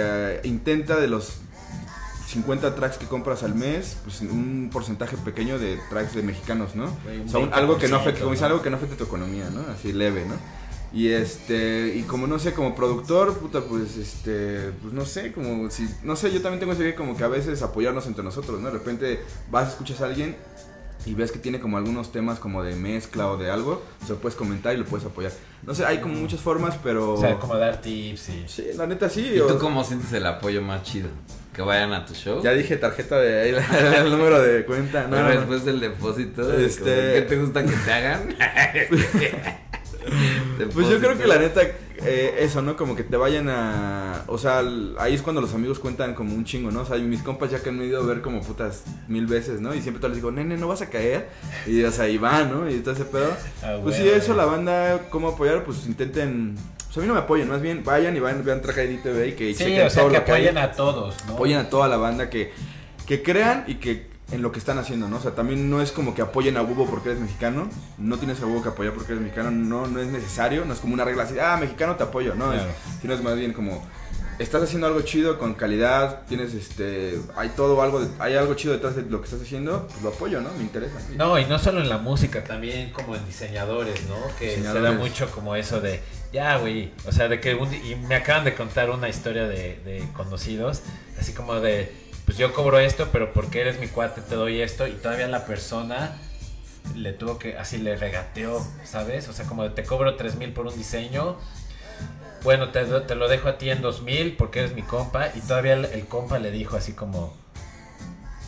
eh, intenta de los 50 tracks que compras al mes, pues un porcentaje pequeño de tracks de mexicanos, ¿no? O sea, un- algo que no afecte, 20%, como dice, algo que no afecte tu economía, ¿no? Así leve, ¿no? Y este, y como no sé, como productor, puta, pues este, pues no sé, como si, no sé, yo también tengo ese que como que a veces apoyarnos entre nosotros, ¿no? De repente vas, escuchas a alguien y ves que tiene como algunos temas como de mezcla o de algo, se lo puedes comentar y lo puedes apoyar. No sé, hay como muchas formas, pero... O sea, como dar tips y... Sí, la neta sí. ¿y o- tú cómo sientes el apoyo más chido? ¿Que vayan a tu show? Ya dije tarjeta de ahí, [LAUGHS] el número de cuenta. No, Pero no, no. después del depósito, Este- ¿qué te gusta que te hagan? [LAUGHS] [LAUGHS] Pues yo creo que la neta, eh, eso, ¿no? Como que te vayan a... O sea, ahí es cuando los amigos cuentan como un chingo, ¿no? O sea, mis compas ya que han ido a ver como putas mil veces, ¿no? Y siempre te les digo, nene, no vas a caer. Y, o sea, y van, ¿no? Y todo ese pedo. Ah, Pues sí, güey, eso, la banda, cómo apoyar, pues intenten... Pues a mí no me apoyen, más bien vayan y vayan, vean Track ID TV y que Sí, chequen o sea, todo que lo que hay. apoyen a todos, ¿no? apoyen a toda la banda que, que crean y que en lo que están haciendo, ¿no? O sea, también no es como que apoyen a Hugo porque eres mexicano, no tienes a Hugo que apoyar porque eres mexicano, no, no es necesario, no es como una regla así, ah, mexicano te apoyo, no, Claro. es, sino es más bien como, estás haciendo algo chido con calidad, tienes este, hay todo algo, de- hay algo chido detrás de lo que estás haciendo, pues lo apoyo, ¿no? Me interesa. No, y no solo en la música, también como en diseñadores, ¿no? Que se da mucho como eso de, ya, güey, o sea, de que un y me acaban de contar una historia de, de conocidos, así como de, pues yo cobro esto, pero porque eres mi cuate te doy esto, y todavía la persona le tuvo que, así le regateó, ¿sabes? O sea, como de, te cobro tres mil por un diseño, bueno, te, te lo dejo a ti en dos mil porque eres mi compa, y todavía el, el compa le dijo así como,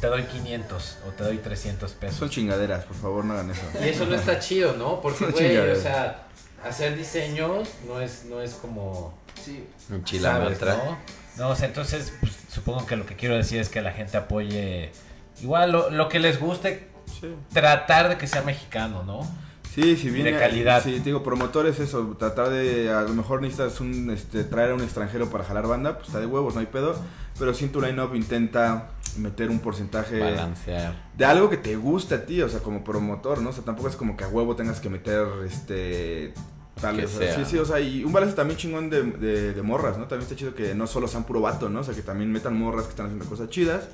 te doy 500 o te doy 300 pesos. Son chingaderas, por favor, no hagan eso. Y eso no está chido, ¿no? Porque, güey, o sea, hacer diseños no es, no es como... Sí. Un ¿sabes, chilamantra. ¿no? No, o sea, entonces pues, supongo que lo que quiero decir es que la gente apoye igual lo, lo que les guste, Sí. tratar de que sea mexicano, ¿no? Sí, si viene. de calidad. Sí, te digo, promotores, eso. Tratar de. A lo mejor necesitas un, este, traer a un extranjero para jalar banda, pues está de huevos, no hay pedo. Pero si en tu line-up intenta meter un porcentaje Balancear. de algo que te guste a ti, o sea, como promotor, ¿no? O sea, tampoco es como que a huevo tengas que meter este. Tal Que vez, o sea, sí, sí, o sea, y un balance también chingón de, de, de morras, ¿no? También está chido que no solo sean puro vato, ¿no? O sea, que también metan morras que están haciendo cosas chidas.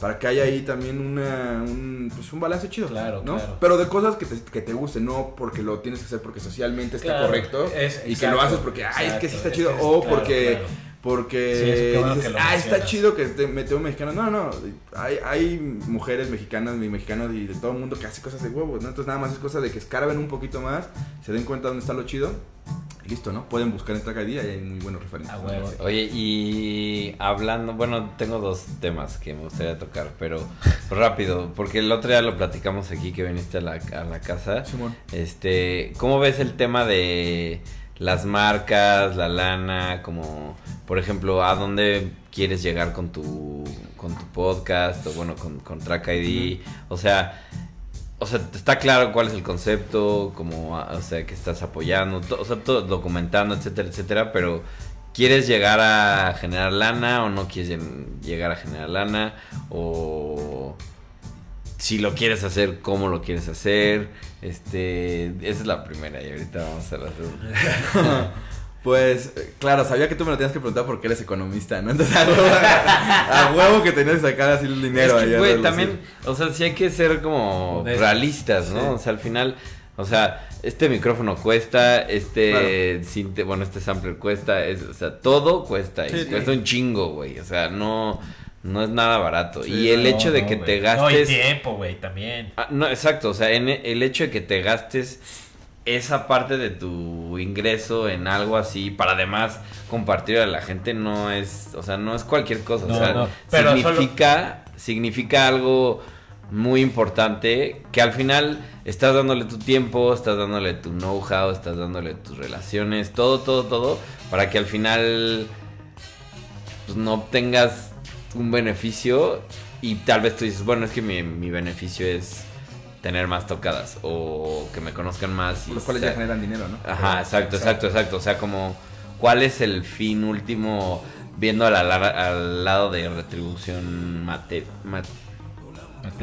Para que haya ahí también una, un, pues un balance chido. Claro, ¿no? claro. Pero de cosas que te, que te gusten, no porque lo tienes que hacer porque socialmente está correcto. es- y que lo haces porque, ay, es que sí está chido. es o porque. Porque Sí, bueno dices, ah, está chido que te metió un mexicano. No, no. Hay, hay mujeres mexicanas y mexicanos y de todo el mundo que hace cosas de huevos, ¿no? Entonces nada más es cosa de que escarben un poquito más, se den cuenta dónde está lo chido. Y listo, ¿no? Pueden buscar en Track ID y hay muy buenos referentes. A ¿no? huevo. Oye, y hablando, bueno, tengo dos temas que me gustaría tocar, pero rápido, porque el otro día lo platicamos aquí que viniste a la, a la casa. Simón. Este, ¿cómo ves el tema de las marcas, la lana, como, por ejemplo, a dónde quieres llegar con tu, con tu podcast, o bueno, con, con Track ID? O sea, o sea, está claro cuál es el concepto, como, o sea, que estás apoyando, to- o sea, todo documentando, etcétera, etcétera, pero ¿quieres llegar a generar lana o no quieres llegar a generar lana? O si lo quieres hacer, cómo lo quieres hacer. Este, esa es la primera y ahorita vamos a la segunda. [LAUGHS] Pues, claro, sabía que tú me lo tenías que preguntar porque eres economista, ¿no? Entonces, a huevo, a huevo que tenías que sacar así el dinero Es que, allá. güey, también, o sea, sí hay que ser como realistas, ¿no? Sí. O sea, al final, o sea, este micrófono cuesta, este, cinte- bueno, este sampler cuesta, es, o sea, todo cuesta, y Sí, sí. cuesta un chingo, güey, o sea, no, no es nada barato. Sí, y el No, hecho de no, que te No, y gastes... tiempo, güey, también. Ah, no, exacto, o sea, en e- el hecho de que te gastes esa parte de tu ingreso en algo así para además compartir a la gente no es, o sea, no es cualquier cosa, No, o sea, no, pero significa significa algo muy importante que al final estás dándole tu tiempo, estás dándole tu know-how, estás dándole tus relaciones, todo, todo, todo, para que al final pues, no obtengas un beneficio y tal vez tú dices, bueno, es que mi, mi beneficio es tener más tocadas o que me conozcan más. Y Los cuales sa- ya generan dinero, ¿no? Ajá, exacto, exacto, exacto. O sea, como, ¿cuál es el fin último viendo a la lar- al lado de retribución mate- ma-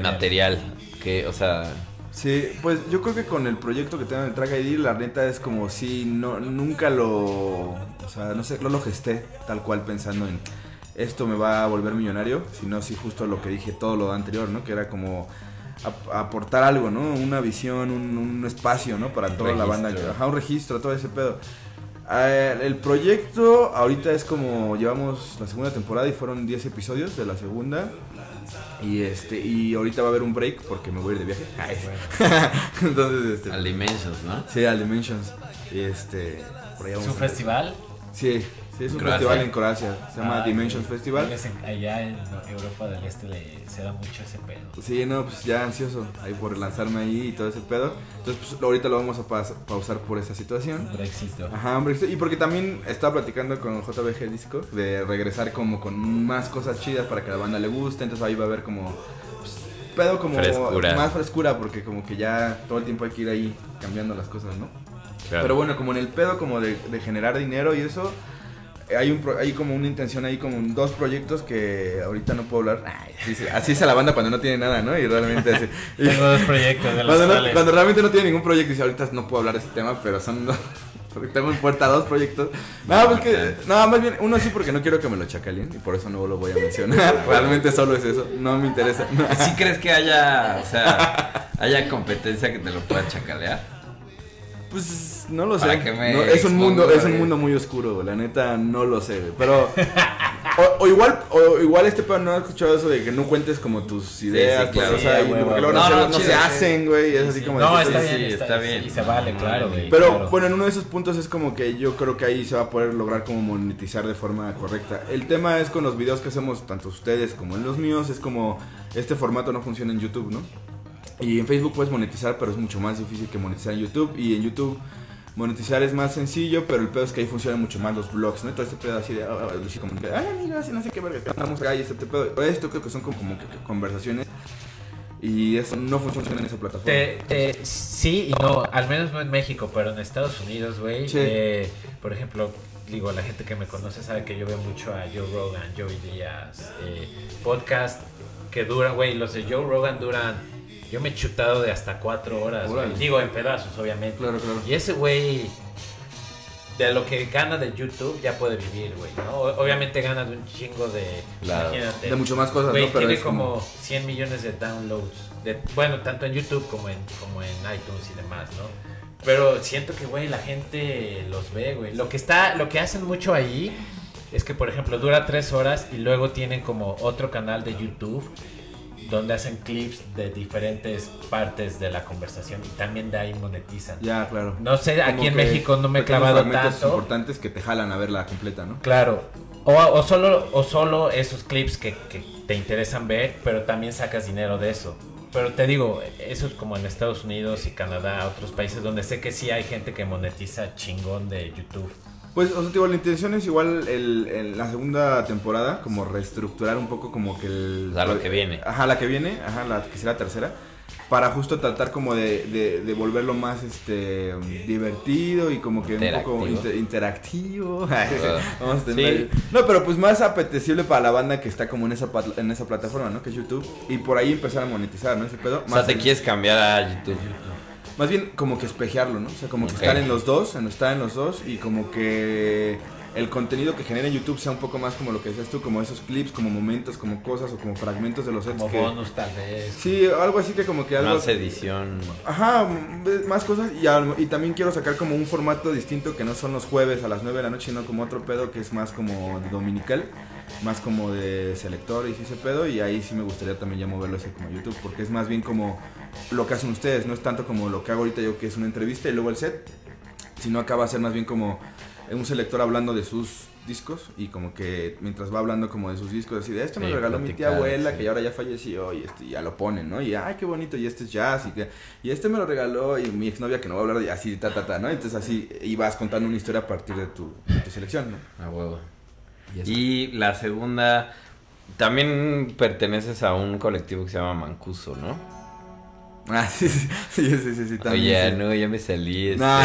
material? Que, o sea, Sí, pues yo creo que con el proyecto que tengo en el Track ID, la neta es como si no, nunca lo, o sea, no sé, no lo gesté tal cual pensando en esto me va a volver millonario, sino sí justo lo que dije todo lo anterior, ¿no? Que era como ap- aportar algo, ¿no? Una visión, un, un espacio, ¿no? Para toda la banda, ajá, un registro, todo ese pedo. Eh, el proyecto ahorita es como llevamos la segunda temporada y fueron 10 episodios de la segunda. Y este y ahorita va a haber un break porque me voy a ir de viaje. Ay. [LAUGHS] Entonces este al Dimensions, ¿no? sí, al Dimensions. Y este por allá ¿Es un a- festival? Sí, sí, es un Croacia. festival en Croacia. Se llama Ah, Dimensions güey. Festival. Allá en Europa del Este le, se da mucho ese pedo. Sí, no, pues ya ansioso ahí por lanzarme ahí y todo ese pedo. Entonces, pues ahorita lo vamos a pausar por esa situación. Brexit. Ajá, hombre, sí, y porque también estaba platicando con JBG Disco de regresar como con más cosas chidas para que a la banda le guste, entonces ahí va a haber como pues, pedo como Frescura. más frescura porque como que ya todo el tiempo hay que ir ahí cambiando las cosas, ¿no? Claro. Pero bueno, como en el pedo como de, de generar dinero y eso, hay, un pro- hay como una intención ahí, como un- dos proyectos que ahorita no puedo hablar. Así, es la banda cuando no tiene nada, ¿no? Y realmente así. y- [LAUGHS] Tengo dos proyectos de los cuando, no- cuando realmente no tiene ningún proyecto y dice, ahorita no puedo hablar de este tema, pero son dos. [LAUGHS] Porque tengo en puerta dos proyectos. No, pues que, no, más bien, uno sí porque no quiero que me lo chacalen y por eso no lo voy a mencionar. [LAUGHS] Realmente solo es eso, no me interesa. No. ¿Sí crees que haya, o sea, haya competencia que te lo pueda chacalear? Pues no lo sé. No, es un mundo, es un mundo muy oscuro, la neta no lo sé, pero o, o igual o igual este pedo no ha escuchado eso de que no cuentes como tus ideas, sí, pues, claro. o sea, porque luego no, No, se, no, no se chido, sí. hacen, güey, es así como No, de- está sí, bien, está, está bien. bien. Y se vale, claro, güey. Pero claro. bueno, en uno de esos puntos es como que yo creo que ahí se va a poder lograr como monetizar de forma correcta. El tema es con los videos que hacemos, tanto ustedes como en los míos, es como este formato no funciona en YouTube, ¿no? Y en Facebook puedes monetizar, pero es mucho más difícil que monetizar en YouTube. Y en YouTube monetizar es más sencillo, pero el pedo es que ahí funcionan mucho más los blogs, ¿no? Todo este pedo así de, ah, ah, así como que, ay, amigas, y no sé qué verga, que andamos acá y este pedo. Esto creo que son como, como que, que conversaciones. Y eso no funciona en esa plataforma. Te- te- sí y no, al menos no en México, pero en Estados Unidos, güey. Sí. eh, por ejemplo, digo, la gente que me conoce sabe que yo veo mucho a Joe Rogan, Joey Díaz, eh, podcast que duran, güey, los de Joe Rogan duran, yo me he chutado de hasta cuatro horas, güey. Digo, en pedazos, obviamente. Claro, claro. Y ese güey, de lo que gana de YouTube, ya puede vivir, güey, ¿no? Obviamente gana de un chingo de, Claro. imagínate, De mucho más cosas, Güey, ¿no? Pero tiene es como 100 millones de downloads. De, bueno, tanto en YouTube como en, como en iTunes y demás, ¿no? Pero siento que, güey, la gente los ve, güey. Lo que está, lo que hacen mucho ahí es que, por ejemplo, dura tres horas y luego tienen como otro canal de YouTube donde hacen clips de diferentes partes de la conversación y también de ahí monetizan. Ya, claro. No sé, aquí Como en que México no me he clavado tanto. importantes que te jalan a verla completa, ¿no? Claro. O, o solo, o solo esos clips que, que te interesan ver, pero también sacas dinero de eso. Pero te digo, eso es como en Estados Unidos y Canadá, otros países donde sé que sí hay gente que monetiza chingón de YouTube. Pues, o sea, digo, la intención es igual el, el- la segunda temporada, como reestructurar un poco como que el... O sea, lo que viene. Ajá, la que viene, ajá, la que será la tercera, para justo tratar como de, de, de volverlo más este divertido y como que un poco Interactivo. inter- interactivo. [LAUGHS] Vamos a tener- Sí. No, pero pues más apetecible para la banda que está como en esa, en esa plataforma, ¿no? Que es YouTube. Y por ahí empezar a monetizar, ¿no? Ese pedo. O sea, te el- quieres cambiar a YouTube. Más bien como que espejearlo, ¿no? O sea, como que Ok. estar en los dos, en estar en los dos y como que el contenido que genera en YouTube sea un poco más como lo que decías tú, como esos clips, como momentos, como cosas o como fragmentos de los sets Como que... bonus tal vez. Sí, algo así que como que algo... Más edición. Ajá, mm, más cosas y, al- y también quiero sacar como un formato distinto que no son los jueves a las 9 de la noche, sino como otro pedo que es más como de dominical, más como de selector y ese pedo y ahí sí me gustaría también ya moverlo ese como YouTube porque es más bien como lo que hacen ustedes, no es tanto como lo que hago ahorita yo que es una entrevista y luego el set, sino acá va a ser más bien como un selector hablando de sus discos y como que mientras va hablando como de sus discos así de esto me Sí, lo regaló mi tía abuela sí. que ahora ya falleció y este ya lo ponen no y ay qué bonito y este es jazz y que y este me lo regaló y mi exnovia que no va a hablar y así ta ta ta no entonces así y vas contando una historia a partir de tu, de tu selección no A huevo. y. Y la segunda, también perteneces a un colectivo que se llama Mancuso, ¿no? Ah sí sí sí sí, sí, sí, también, Oye, sí. no, ya me salí. este. No,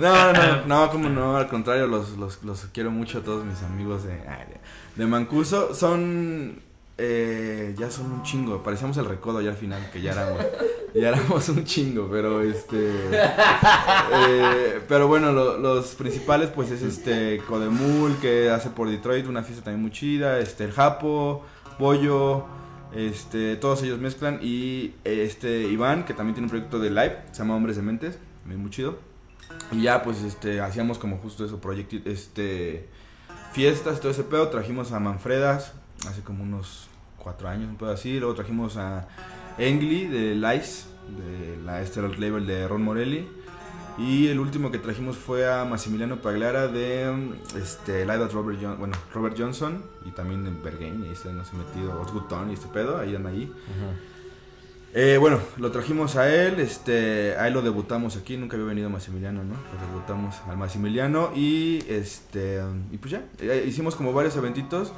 no, no, no, no, como no, al contrario, los, los, los quiero mucho a todos mis amigos de, de Mancuso. Son, eh, ya son un chingo, parecíamos el recodo ya al final, que ya éramos, ya éramos un chingo, pero este, eh, pero bueno, lo- los principales pues es este Codemul, que hace por Detroit una fiesta también muy chida, este, el Japo, Pollo, este, todos ellos mezclan y este Iván, que también tiene un proyecto de live, se llama Hombres de Mentes, muy chido. Y ya pues este hacíamos como justo eso, proyecto este fiestas, todo ese pedo, trajimos a Manfredas hace como unos cuatro años, un pedo así, luego trajimos a Engli de Lice, de la este label de Ron Morelli. Y el último que trajimos fue a Massimiliano Pagliara de este, Live at Robert, John- bueno, Robert Johnson y también en Bergen, y ahí se nos ha metido Osgutón y este pedo, ahí anda ahí. Eh, bueno, lo trajimos a él, este, ahí lo debutamos aquí, nunca había venido Massimiliano, ¿no? Lo debutamos al Massimiliano y este, y pues ya, eh, hicimos como varios eventitos,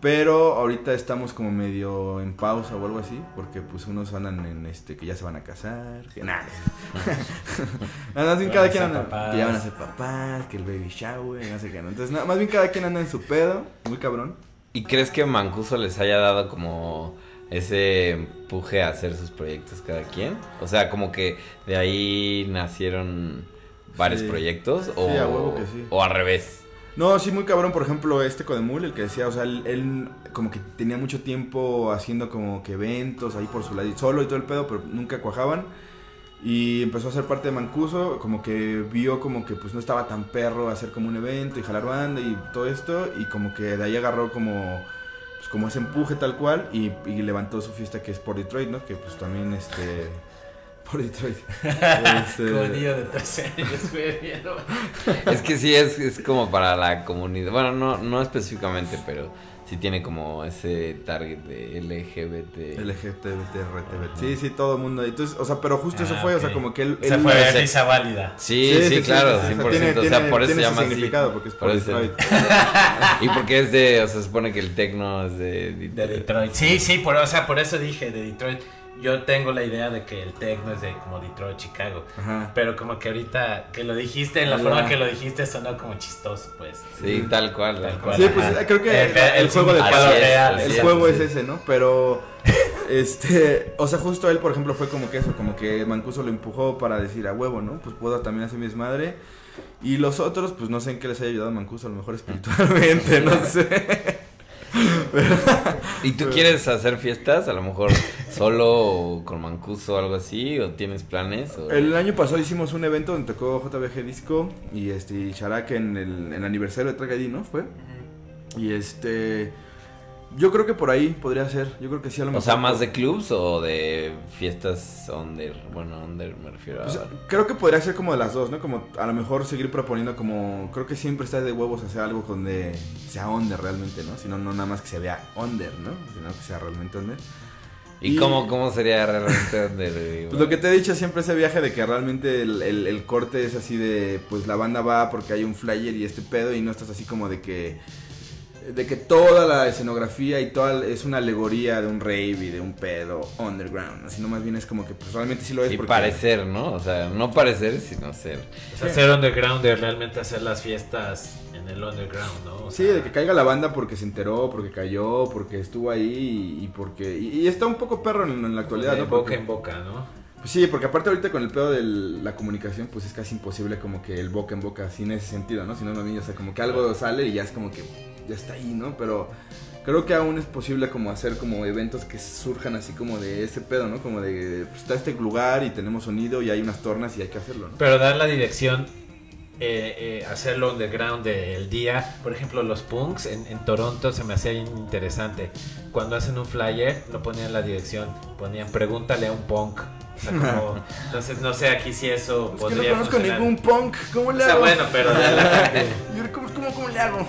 pero ahorita estamos como medio en pausa o algo así, porque pues unos andan en este, que ya se van a casar, que nada. [LAUGHS] más bien cada quien anda, que ya van a ser papás, que el baby shower, no sé qué, ¿no? Entonces, nada, más bien cada quien anda en su pedo, muy cabrón. ¿Y crees que Mancuso les haya dado como ese empuje a hacer sus proyectos cada quien? O sea, como que de ahí nacieron varios Sí. proyectos o, Sí, a huevo que sí. o al revés. No, sí, muy cabrón. Por ejemplo, este Codemul, el que decía, o sea, él, como que tenía mucho tiempo haciendo como que eventos ahí por su lado, solo y todo el pedo, pero nunca cuajaban. Y empezó a ser parte de Mancuso, como que vio como que pues no estaba tan perro hacer como un evento y jalar banda y todo esto, y como que de ahí agarró como pues como ese empuje tal cual y, y levantó su fiesta que es por Detroit, ¿no? Que pues también este por Detroit. [LAUGHS] Este, Con niño de 13 años, güey. no- [LAUGHS] Es que sí, es, es como para la comunidad. Bueno, no, no específicamente, pero sí tiene como ese target de LGBT. LGTBT, RTBT. Sí, sí, todo el mundo. Entonces, o sea, pero justo eso Ah, fue, o sea, como que él. Esa él- fue ese- risa válida. Sí, sí, claro, sí, sí, 100%. o sea, tiene- o sea, tiene- por eso tiene se llama así. significado, porque es por Por eso. Detroit. [LAUGHS] Y porque es de, o sea, se supone que el tecno es de, De Detroit. Sí, sí, por, o sea, por eso dije de Detroit. Yo tengo la idea de que el techno es de como Detroit, Chicago. Ajá. Pero como que ahorita que lo dijiste, en la forma que lo dijiste sonó como chistoso, pues. Sí, tal cual. Tal cual. Sí, pues Ajá. creo que El- el, el juego de es, palabras. así El es, juego sí. es ese, ¿no? Pero. Este. O sea, justo él, por ejemplo, fue como que eso, como que Mancuso lo empujó para decir a huevo, ¿no? Pues puedo también hacer mi desmadre. Y los otros, pues no sé en qué les haya ayudado Mancuso, a lo mejor espiritualmente, [LAUGHS] no sé. [LAUGHS] ¿Y tú quieres hacer fiestas? A lo mejor solo o con Mancuso o algo así, o tienes planes? O... El año pasado hicimos un evento donde tocó JBG Disco y este y Sharak en el, en el aniversario de Track ID, ¿no? Fue. Y este. Yo creo que por ahí podría ser. Yo creo que sí a lo O mejor. sea, más de clubs o de fiestas under, bueno, under me refiero a... Pues, creo que podría ser como de las dos, ¿no? Como a lo mejor seguir proponiendo como... Creo que siempre está de huevos hacer algo donde sea under realmente, ¿no? Sino no nada más que se vea under, ¿no? Sino que sea realmente under. ¿Y y- cómo, cómo sería realmente under? [LAUGHS] Pues lo que te he dicho siempre ese viaje de que realmente el, el- el corte es así de... Pues la banda va porque hay un flyer y este pedo y no estás así como de que... De que toda la escenografía y toda es una alegoría de un rave y de un pedo underground. Así no más bien es como que pues realmente sí lo es Y porque... parecer, ¿no? O sea, no parecer, sino ser. O sea, ser underground de realmente hacer las fiestas en el underground, ¿no? O Sí, sea, de que caiga la banda porque se enteró, porque cayó, porque estuvo ahí y, y porque... Y, y está un poco perro en, en la actualidad, de ¿no? boca Porque- en boca, ¿no? Pues sí, porque aparte ahorita con el pedo de la comunicación, pues es casi imposible como que el boca en boca, así en ese sentido, ¿no? Si no, no, o sea, como que algo sale y ya es como que está ahí, ¿no? Pero creo que aún es posible como hacer como eventos que surjan así como de ese pedo, ¿no? Como de, pues está este lugar y tenemos sonido y hay unas tornas y hay que hacerlo, ¿no? Pero dar la dirección, eh, eh, hacerlo underground del día. Por ejemplo, los punks en, en Toronto se me hacía interesante. Cuando hacen un flyer, no ponían la dirección, ponían pregúntale a un punk. O sea, como, entonces no sé aquí si eso Es que no podría conozco funcionar. ningún punk, ¿cómo le O sea, hago? bueno, pero [LAUGHS] ¿cómo, cómo, cómo le hago?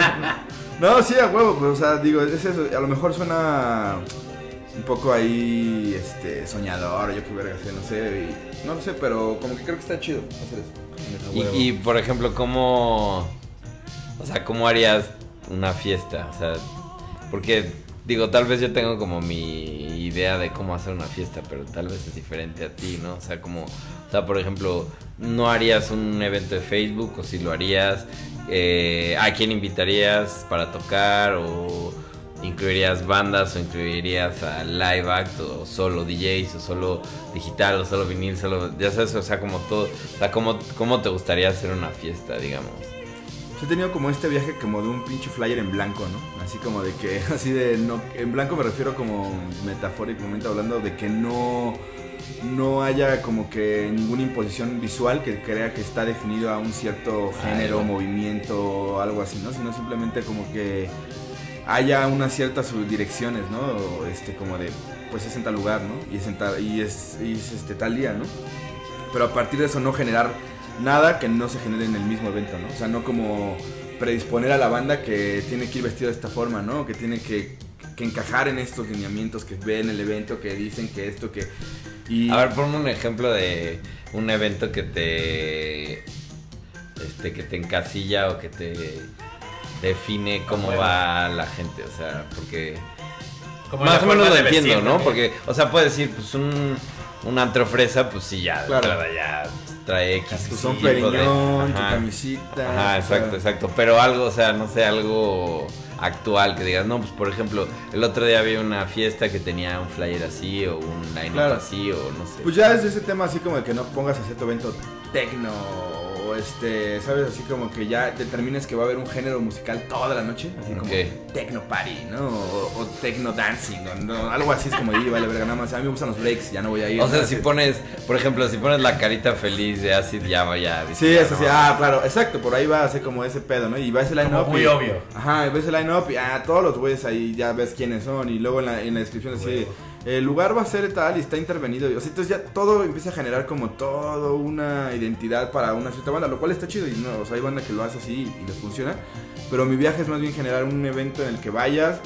[LAUGHS] no, sí, a huevo, pues, o sea, digo, es eso, a lo mejor suena un poco ahí, este, soñador, yo qué verga sé, no sé, y- no lo sé, pero como que creo que está chido hacer eso. Y, y, por ejemplo, ¿cómo. O sea, ¿cómo harías una fiesta? O sea, porque, digo, tal vez yo tengo como mi idea de cómo hacer una fiesta, pero tal vez es diferente a ti, ¿no? O sea, como. O sea, por ejemplo, ¿no harías un evento de Facebook o si lo harías? Eh, ¿A quién invitarías para tocar? ¿O incluirías bandas o incluirías a live act o solo DJs o solo digital o solo vinil, solo, ya sabes, o sea, como todo, o sea, ¿cómo, cómo te gustaría hacer una fiesta, digamos? He tenido como este viaje como de un pinche flyer en blanco, ¿no? Así como de que, [LAUGHS] así de, no, en blanco me refiero como metafóricamente hablando de que no, no haya como que ninguna imposición visual que crea que está definido a un cierto género, Algo. movimiento, algo así, ¿no? Sino simplemente como que haya unas ciertas subdirecciones, ¿no? Este, como de, pues es en tal lugar, ¿no? Y es, en tal, y es, y es este, tal día, ¿no? Pero a partir de eso no generar nada que no se genere en el mismo evento, ¿no? O sea, no como predisponer a la banda que tiene que ir vestido de esta forma, ¿no? Que tiene que, que encajar en estos lineamientos que ven el evento, que dicen que esto, que... Y, A ver, ponme un ejemplo de un evento que te, este, que te encasilla o que te define cómo va la gente, o sea, porque como Más o menos lo entiendo, vestir ¿no? Porque, o sea, puedes decir, pues un, un antro fresa, pues sí, ya, Claro. entrada ya trae X. tu son periñón, tu camisita. Ajá, exacto, exacto. Pero algo, o sea, no sé, algo actual que digas, no, pues por ejemplo, el otro día había una fiesta que tenía un flyer así o un line-up Claro. así o no sé. Pues ya es ese tema así como de que no pongas a cierto evento tecno o este, ¿sabes? Así como que ya determines que va a haber un género musical toda la noche, así como Ok. techno party, ¿no? O, o techno dancing, o no, algo así es como, y vale verga, nada más, a mí me gustan los breaks, ya no voy a ir. O sea, ¿no? si pones, por ejemplo, si pones la carita feliz de Acid, ya vaya. Sí, es así, ah, claro, exacto, por ahí va a ser como ese pedo, ¿no? Y va ese line-up. Como muy y- obvio. Ajá, y ves el line-up y ah, todos los güeyes ahí ya ves quiénes son. Y luego en la, en la descripción así, el lugar va a ser tal y está intervenido. O sea, entonces ya todo empieza a generar como todo una identidad para una cierta banda, lo cual está chido. Y no, o sea, hay banda que lo hace así y les funciona. Pero mi viaje es más bien generar un evento en el que vayas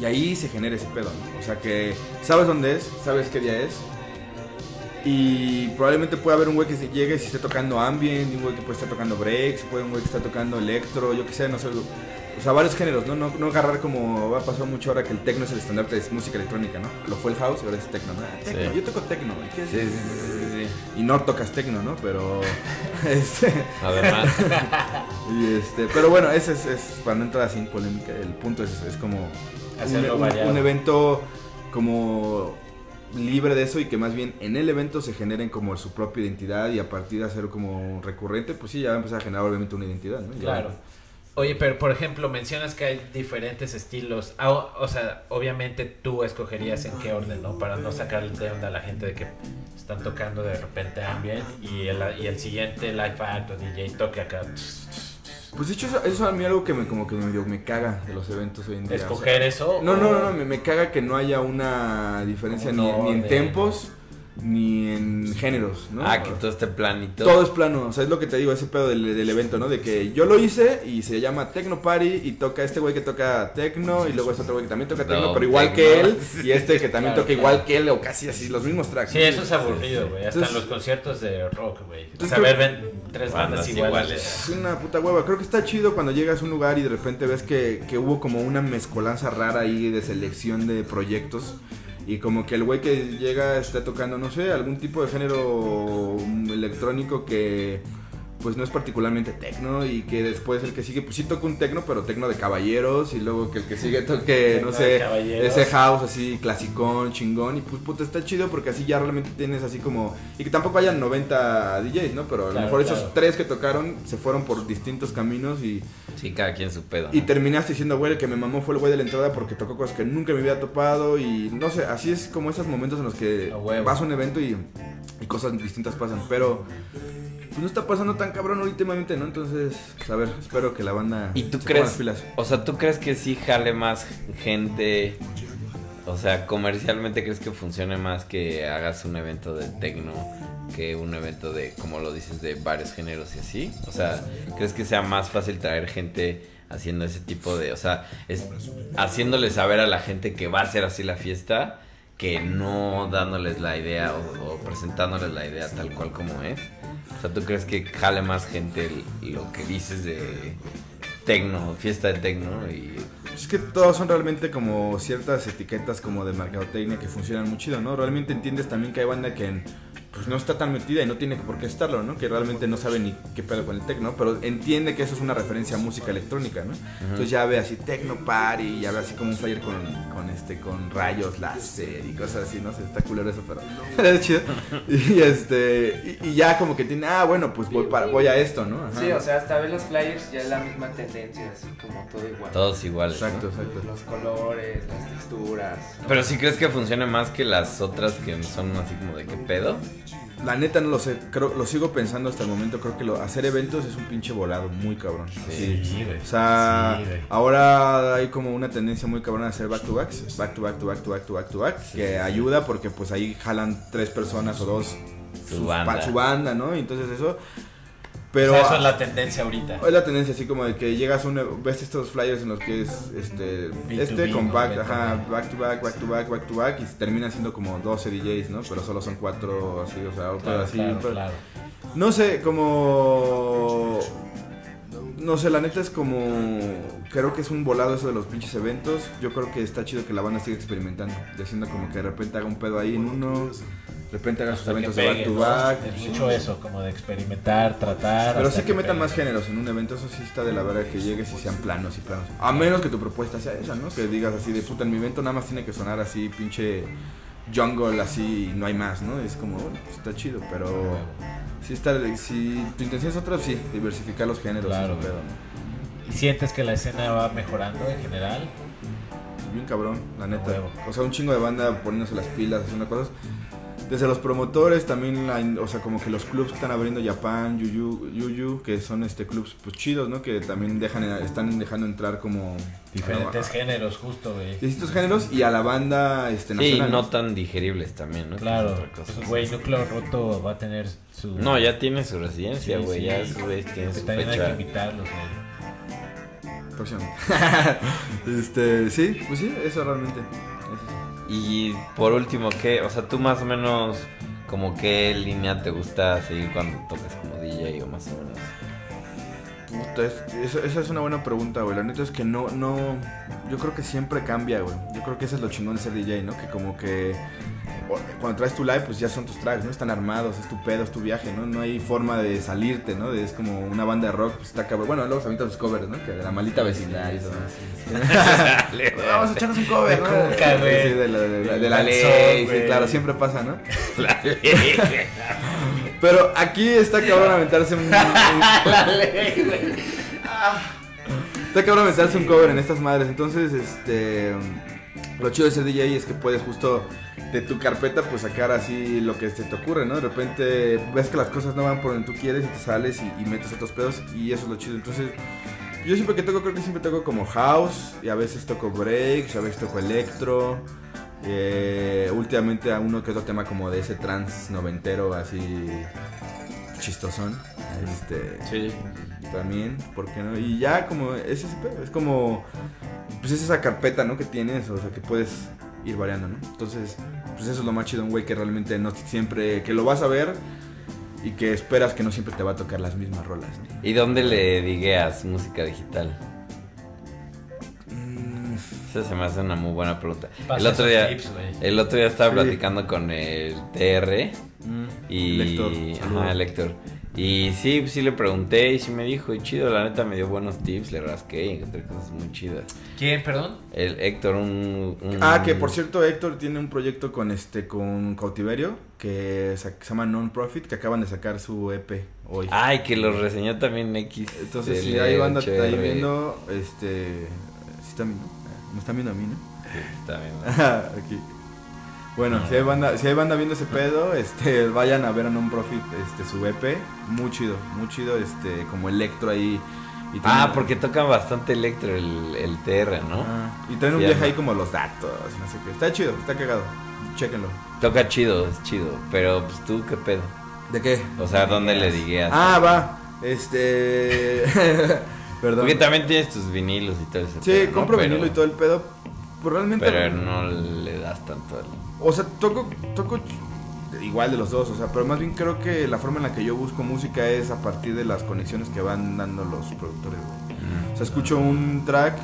y ahí se genere ese pedo. O sea, que sabes dónde es, sabes qué día es. Y probablemente puede haber un güey que se llegue y se esté tocando ambient, un güey que puede estar tocando breaks, puede un güey que está tocando electro, yo qué sé, no sé. O sea, varios géneros, ¿no? No, no agarrar como va a pasar mucho ahora que el techno es el estandarte de música electrónica, ¿no? Lo fue el house y ahora es techno, ¿no? Ah, techno, Sí. yo toco techno, ¿y qué es? Sí, sí, sí, sí, Y no tocas techno, ¿no? Pero. [LAUGHS] este, Además, [LAUGHS] y este, pero bueno, ese es, es para no entrar así en polémica, el punto es, es como un, un- variado. un evento como libre de eso y que más bien en el evento se generen como su propia identidad y a partir de hacer como recurrente, pues sí, ya va a empezar a generar obviamente una identidad, ¿no? Ya- Claro. Oye, pero por ejemplo, mencionas que hay diferentes estilos. Ah, o, o sea, obviamente tú escogerías en qué orden, ¿no? Para no sacarle de onda a la gente de que están tocando de repente ambient y el, y el siguiente live act o DJ toque acá. Pues de hecho eso, eso a mí algo que me como que medio me caga de los eventos hoy en día. o sea, ¿Escoger eso? No, no, no, no, me, me caga que no haya una diferencia ni, ni en tempos ni en géneros, ¿no? ah, que todo este planito. Todo es plano, o sea, es lo que te digo, ese pedo del, del evento, ¿no? De que yo lo hice y se llama Tecno Party y toca este güey que toca Tecno y luego es otro güey que también toca Tecno, No, pero igual tecno. que él y este que también Claro, [LAUGHS] toca claro. igual que él o casi así, los mismos tracks. Sí, eso es aburrido, güey. Hasta en Entonces- los conciertos de rock, güey. Entonces Saber creo- ven tres Bandas iguales. iguales. Es una puta hueva. Creo que está chido cuando llegas a un lugar y de repente ves que, que hubo como una mezcolanza rara ahí de selección de proyectos. Y como que el güey que llega está tocando, no sé, algún tipo de género mm, electrónico que pues no es particularmente tecno y que después el que sigue, pues sí toca un tecno, pero tecno de caballeros y luego que el que sigue toque, no sé, ese house así clasicón, chingón y pues puta está chido porque así ya realmente tienes así como, y que tampoco hayan 90 DJs, ¿no? Pero a lo Claro, mejor esos tres que tocaron se fueron por distintos caminos y, Sí, cada quien su pedo. y terminaste diciendo, güey, el que me mamó fue el güey de la entrada porque tocó cosas que nunca me había topado y no sé, así es como esos momentos en los que vas a un evento y, y cosas distintas pasan, pero no está pasando tan cabrón últimamente, ¿no? Entonces, pues, a ver, espero que la banda ¿Y tú se crees, las pilas. o sea, tú crees que sí jale más gente, o sea, comercialmente crees que funcione más que hagas un evento de tecno que un evento de, como lo dices, de varios géneros y así? O sea, ¿crees que sea más fácil traer gente haciendo ese tipo de, o sea, es haciéndole saber a la gente que va a ser así la fiesta? Que no dándoles la idea o, o presentándoles la idea tal cual como es. O sea, ¿tú crees que jale más gente lo que dices de tecno, fiesta de tecno y Es que todos son realmente como ciertas etiquetas como de mercadotecnia que funcionan muy chido, ¿no? Realmente entiendes también que hay banda que pues no está tan metida y no tiene por qué estarlo, ¿no? Que realmente no sabe ni qué pedo con el tecno, pero entiende que eso es una referencia a música electrónica, ¿no? Entonces ya ve así tecno party, ya ve así como un flyer con, con este con rayos láser y cosas así, no sé, está culero eso, pero [LAUGHS] es chido. Y este y, y ya como que tiene, ah, bueno, pues voy para voy a esto, ¿no? Ajá. Sí, o sea, hasta ver los flyers ya es la misma tendencia, así como todo igual. todos iguales? ¿no? Exacto, exacto. Los colores, las texturas. ¿no? Pero sí crees que funcione más que las otras que son así como de qué pedo? La neta no lo sé, creo, lo sigo pensando hasta el momento, creo que lo, hacer eventos es un pinche volado muy cabrón. Sí. Sí. O sea, Sí, ahora hay como una tendencia muy cabrona a hacer back to backs, back to back to back to back to back to back, que ayuda porque pues ahí jalan tres personas o dos Su sus banda. pa- su banda, ¿no? Y entonces eso pero o sea, eso es la tendencia ahorita. es la tendencia así como de que llegas a un ves estos flyers en los que es este B2B, este con back, B2B. ajá, back to back, back to back, back to back y termina siendo como 12 DJs, ¿no? Pero solo son cuatro así, o sea, Claro, así, claro, pero- claro. no sé, como. No sé, la neta es como. Creo que es un volado eso de los pinches eventos. Yo creo que está chido que la banda siga experimentando. y Haciendo como que de repente haga un pedo ahí en uno. De repente haga sus que eventos de back to ¿no? back. Es sí. mucho eso, como de experimentar, tratar. Pero sí que metan pegue. más géneros en un evento. Eso sí está de la verdad que llegues y sean planos y planos. A menos que tu propuesta sea esa, ¿no? Que digas así de puta, en mi evento nada más tiene que sonar así, pinche jungle, así, y no hay más, ¿no? Es como, bueno, pues está chido, pero. Si, está, si tu intención es otra, sí, diversificar los géneros. Claro, ¿no? ¿Y sientes que la escena va mejorando en general? Bien cabrón, la neta. O sea, un chingo de banda poniéndose las pilas, haciendo cosas. Desde los promotores también, la o sea, como que los clubs que están abriendo Japan, Yuyu, Yuyu, que son este clubs pues chidos, ¿no? Que también dejan, están dejando entrar como Diferentes géneros, justo, güey. distintos géneros y a la banda este Sí, nacional. no tan digeribles también, ¿no? Claro, pues, güey, Núcleo Roto va a tener su... No, ya tiene su residencia, Sí, güey. sí. Ya esos güeyes tienen Que su también hay que invitarlos, güey. Próximamente. [LAUGHS] este, sí, pues sí, eso realmente. Y por último, ¿qué? O sea, tú más o menos, como qué línea te gusta seguir cuando tocas como DJ o más o menos. Esa, es una buena pregunta, güey. La neta es que no, no. Yo creo que siempre cambia, güey. Yo creo que eso es lo chingón de ser DJ, ¿no? Que como que. Cuando traes tu live, pues ya son tus tracks, ¿no? Están armados, es tu pedo, es tu viaje, ¿no? No hay forma de salirte, ¿no? Es como una banda de rock, pues está cabrón. Bueno, luego se avientan sus covers, ¿no? Que de la malita vecindad y. ¿no? Vamos a echarnos un cover, ¿no? Cuca, güey. Sí, de la, de la- de la Del ley, sí, güey. claro, siempre pasa, ¿no? [LAUGHS] Pero aquí está cabrón aventarse un. [LAUGHS] un- Está cabrón aventarse un cover en estas madres. Entonces, este. Lo chido de ser DJ es que puedes justo de tu carpeta pues sacar así lo que se te ocurre, ¿no? De repente ves que las cosas no van por donde tú quieres y te sales y, y metes otros pedos y eso es lo chido. Entonces, yo siempre que toco, creo que siempre toco como house y a veces toco breaks, a veces toco electro. Eh, últimamente a uno que otro tema como de ese trans noventero así chistosón. Este, Sí. también, ¿por qué no? Y ya como es ese pedo, es como pues es esa carpeta, ¿no? que tienes, o sea, que puedes ir variando, ¿no? Entonces, pues eso es lo más chido de un güey que realmente no siempre que lo vas a ver y que esperas que no siempre te va a tocar las mismas rolas, ¿no? ¿Y dónde le digueas música digital? Mm, Esa se me hace una muy buena pregunta. El otro día, el otro día estaba Sí. platicando con el TR y Lector, saludos. ajá, el Héctor. Y sí, sí le pregunté y sí me dijo, y chido, la neta me dio buenos tips, le rasqué y encontré cosas muy chidas. ¿Quién, perdón? El Héctor, un... un- Ah, que por cierto, Héctor tiene un proyecto con este con Cautiverio que se, llama Non-Profit, que acaban de sacar su EP hoy. Ay, que lo reseñó también X. Entonces, hay banda HR. ahí viendo, este. Sí están viendo. Me están viendo a mí, ¿no? Sí, está. [LAUGHS] Aquí. Bueno, si hay banda, si hay banda viendo ese pedo, este, [LAUGHS] vayan a ver a Non-Profit, este, su EP, muy chido, muy chido, este, como electro ahí. Y Ah, porque tocan bastante electro el, el TR, ¿no? Ah, y traen un Sí, viaje ahí como los datos, no sé qué. Está chido, está cagado. Chéquenlo. Toca chido, es chido. Pero, pues, ¿tú qué pedo? ¿De qué? O sea, ¿dónde le digas? Ah, va. Este. [LAUGHS] Perdón. Porque también tienes tus vinilos y todo eso. Sí, compro vinilo y todo el pedo. Pues realmente. Pero no le tanto. O sea, toco, toco igual de los dos, o sea, pero más bien creo que la forma en la que yo busco música es a partir de las conexiones que van dando los productores, güey. O sea, escucho un track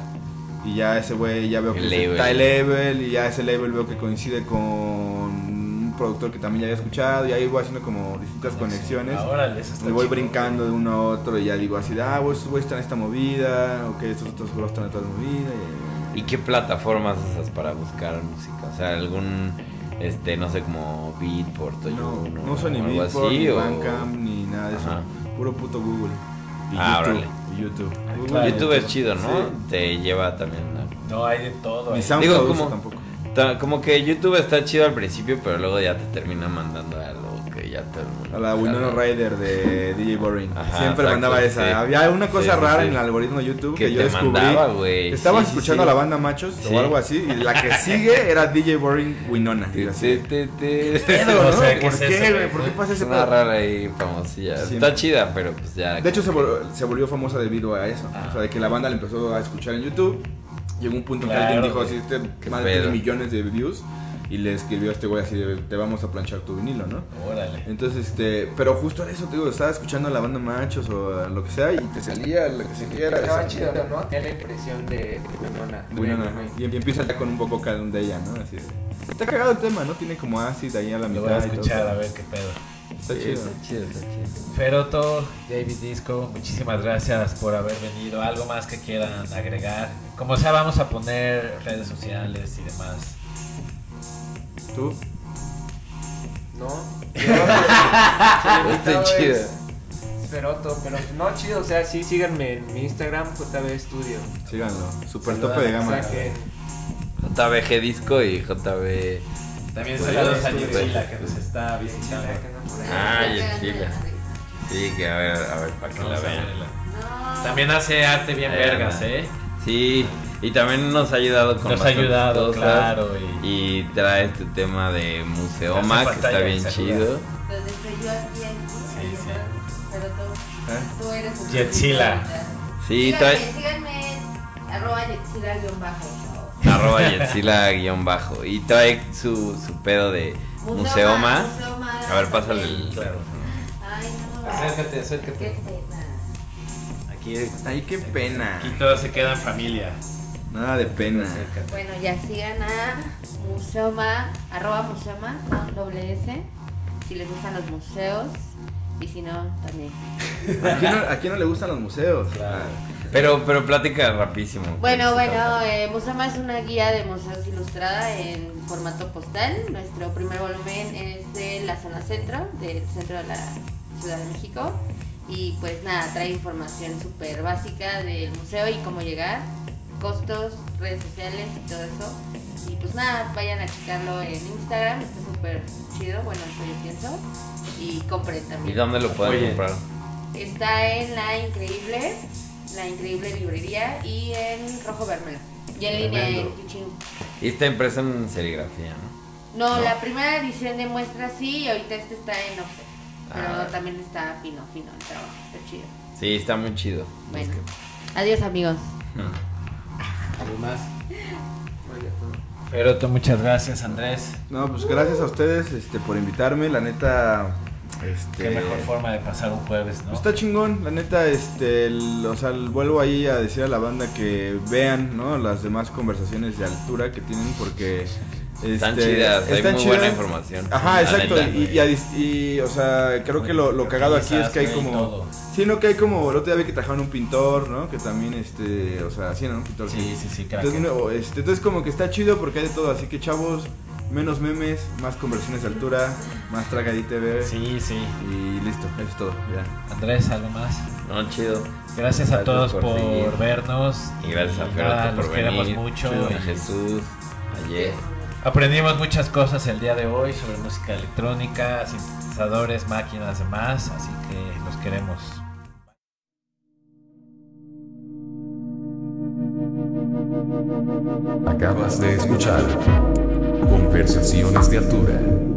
y ya ese güey ya veo que está el label y ya ese label veo que coincide con un productor que también ya había escuchado y ahí voy haciendo como distintas conexiones. Órale, eso está Me voy brincando de uno a otro y ya digo así, ah, estos güeyes están en esta movida, ok, estos otros güeyes están en otra movida. y- ¿Y qué plataformas usas para buscar música? O sea, algún, este, no sé, como Beatport o No, Juno no uso ni Beatport, así, ni o- Bandcamp, ni nada de eso. Ajá. Puro puto Google. Y Ah, YouTube. Y YouTube. Google claro. y YouTube es chido, ¿no? Sí. Te lleva también... ¿no? No, hay de todo. Ni. SoundCloud Digo, como- tampoco. Ta- Como que YouTube está chido al principio, pero luego ya te termina mandando a ya todo el mundo... A la Winona Ryder de DJ Boring. Ajá, Siempre exacto, mandaba esa. sí. Había una cosa Sí, rara sí. en el algoritmo de YouTube que, Que yo te descubrí. mandaba. Estaba escuchando sí. a la banda Machos Sí. o algo así. Y la que [LAUGHS] sigue era DJ Boring Winona. Y así, te- te- [LAUGHS] pedo, No ¿no? sé, ¿qué ¿Por es qué, eso, güey? ¿Por qué pasa Es ese una pedo? rara y famosilla. Está chida, pero pues ya... De hecho, se, volvió famosa debido a eso. O sea, de que la banda la empezó a escuchar en YouTube. Llegó un punto en que alguien dijo así: Este Qué madre tiene millones de views. Y le escribió a este güey así: de, Te vamos a planchar tu vinilo, ¿no? Órale. Entonces, este, pero justo eso, te digo, estaba escuchando a la banda Machos o a lo que sea y te salía lo que se quiera. Estaba chido, ¿no? Tiene la impresión de Winona. Winona, Güey. y, y empieza ya con un poco calón de ella, ¿no? Así de- Está cagado el tema, ¿no? Tiene como acid ahí a la Lo mitad. voy a escuchar a ver qué pedo. Está Sí, chido. Está chido, está chido. Feroto, David Disco, muchísimas gracias por haber venido. ¿Algo más que quieran agregar? Como sea, vamos a poner redes sociales y demás. ¿Tú? No. [LAUGHS] Yo, Está chido. Feroto, pero no chido, o sea, sí, síganme en mi Instagram, JB Studio. Síganlo. Super Saluda- tope de gama. Saquen. JBG Disco y JB... También saludos a sí, Yetzila que nos está visitando. Ah, Yetzila. Sí, que a ver, a ver, para que la vean. También hace arte bien vergas. ¿eh? Sí, y también nos ha ayudado con Nos ha ayudado, cosas. claro. Y, Y trae este tema de Museoma, que está bien chido. Yo aquí, Sí, sí. pero tú, ¿Eh? tú eres el Yetzila. Sí, síganme, trae síganme en arroba yetzila guion bajo. arroba [LAUGHS] Yetzila guion bajo. Y trae su, su pedo de Museoma. Museoma, A ver, pásale el... claro. Ay, no. Acércate, Qué acércate. pena. Aquí, Ay, qué pena. aquí todo se queda en familia. Nada de pena. Bueno, ya sigan a Museoma, arroba Museoma, con doble S, si les gustan los museos, y si no, también. ¿A quién no, a quién no le gustan los museos? Claro. Pero, pero plática rapidísimo. Bueno, Pues, bueno, eh, Museoma es una guía de museos ilustrada en formato postal. Nuestro primer volumen es de la zona centro, del centro de la Ciudad de México. Y pues nada, trae información súper básica del museo y cómo llegar, costos, redes sociales y todo eso. Y pues nada, vayan a checarlo en Instagram, está súper chido, bueno, eso yo pienso. Y compren ¿Y también. dónde lo pueden Oye. comprar? Está en La Increíble, La Increíble Librería y en Rojo Bermeo. Y en línea en. Tuchín. Y está impreso en serigrafía, ¿no? No, No. la primera edición de muestra sí y ahorita este está en offset. Pero Ah. también está fino, fino el trabajo, está chido. Sí, está muy chido. Bueno, adiós amigos. ¿Algo más? Vaya, pues. Feroto, muchas gracias, Andrés. No, pues gracias a ustedes este, por invitarme. La neta. Este, Qué mejor forma de pasar un jueves, ¿no? Pues está chingón, la neta, este, el- o sea, el- vuelvo ahí a decir a la banda que vean, ¿no? Las demás conversaciones de altura que tienen porque Están Este, chidas, hay están muy buena información. Ajá, exacto. neta. Y, y, a dis- y, o sea, creo que lo, lo cagado aquí es que hay como. todo. Sí, no, que hay como. El otro día vi que trajeron un pintor, ¿no? Que también, este. O sea, sí, ¿no? Un pintor. Sí, sí, sí, crack. Entonces, no, este, entonces como que está chido porque hay de todo, así que chavos, menos memes, más conversiones de altura, más Tragadí TV Sí, sí. y listo, eso es todo, ya. Andrés, ¿algo más? No, chido. Gracias a Gracias todos por vernos. Y gracias a los por queremos venir. mucho. A y Jesús, a Jess. Aprendimos muchas cosas el día de hoy sobre música electrónica, sintetizadores, máquinas, demás. Así que los queremos. Acabas de escuchar Conversaciones de Altura.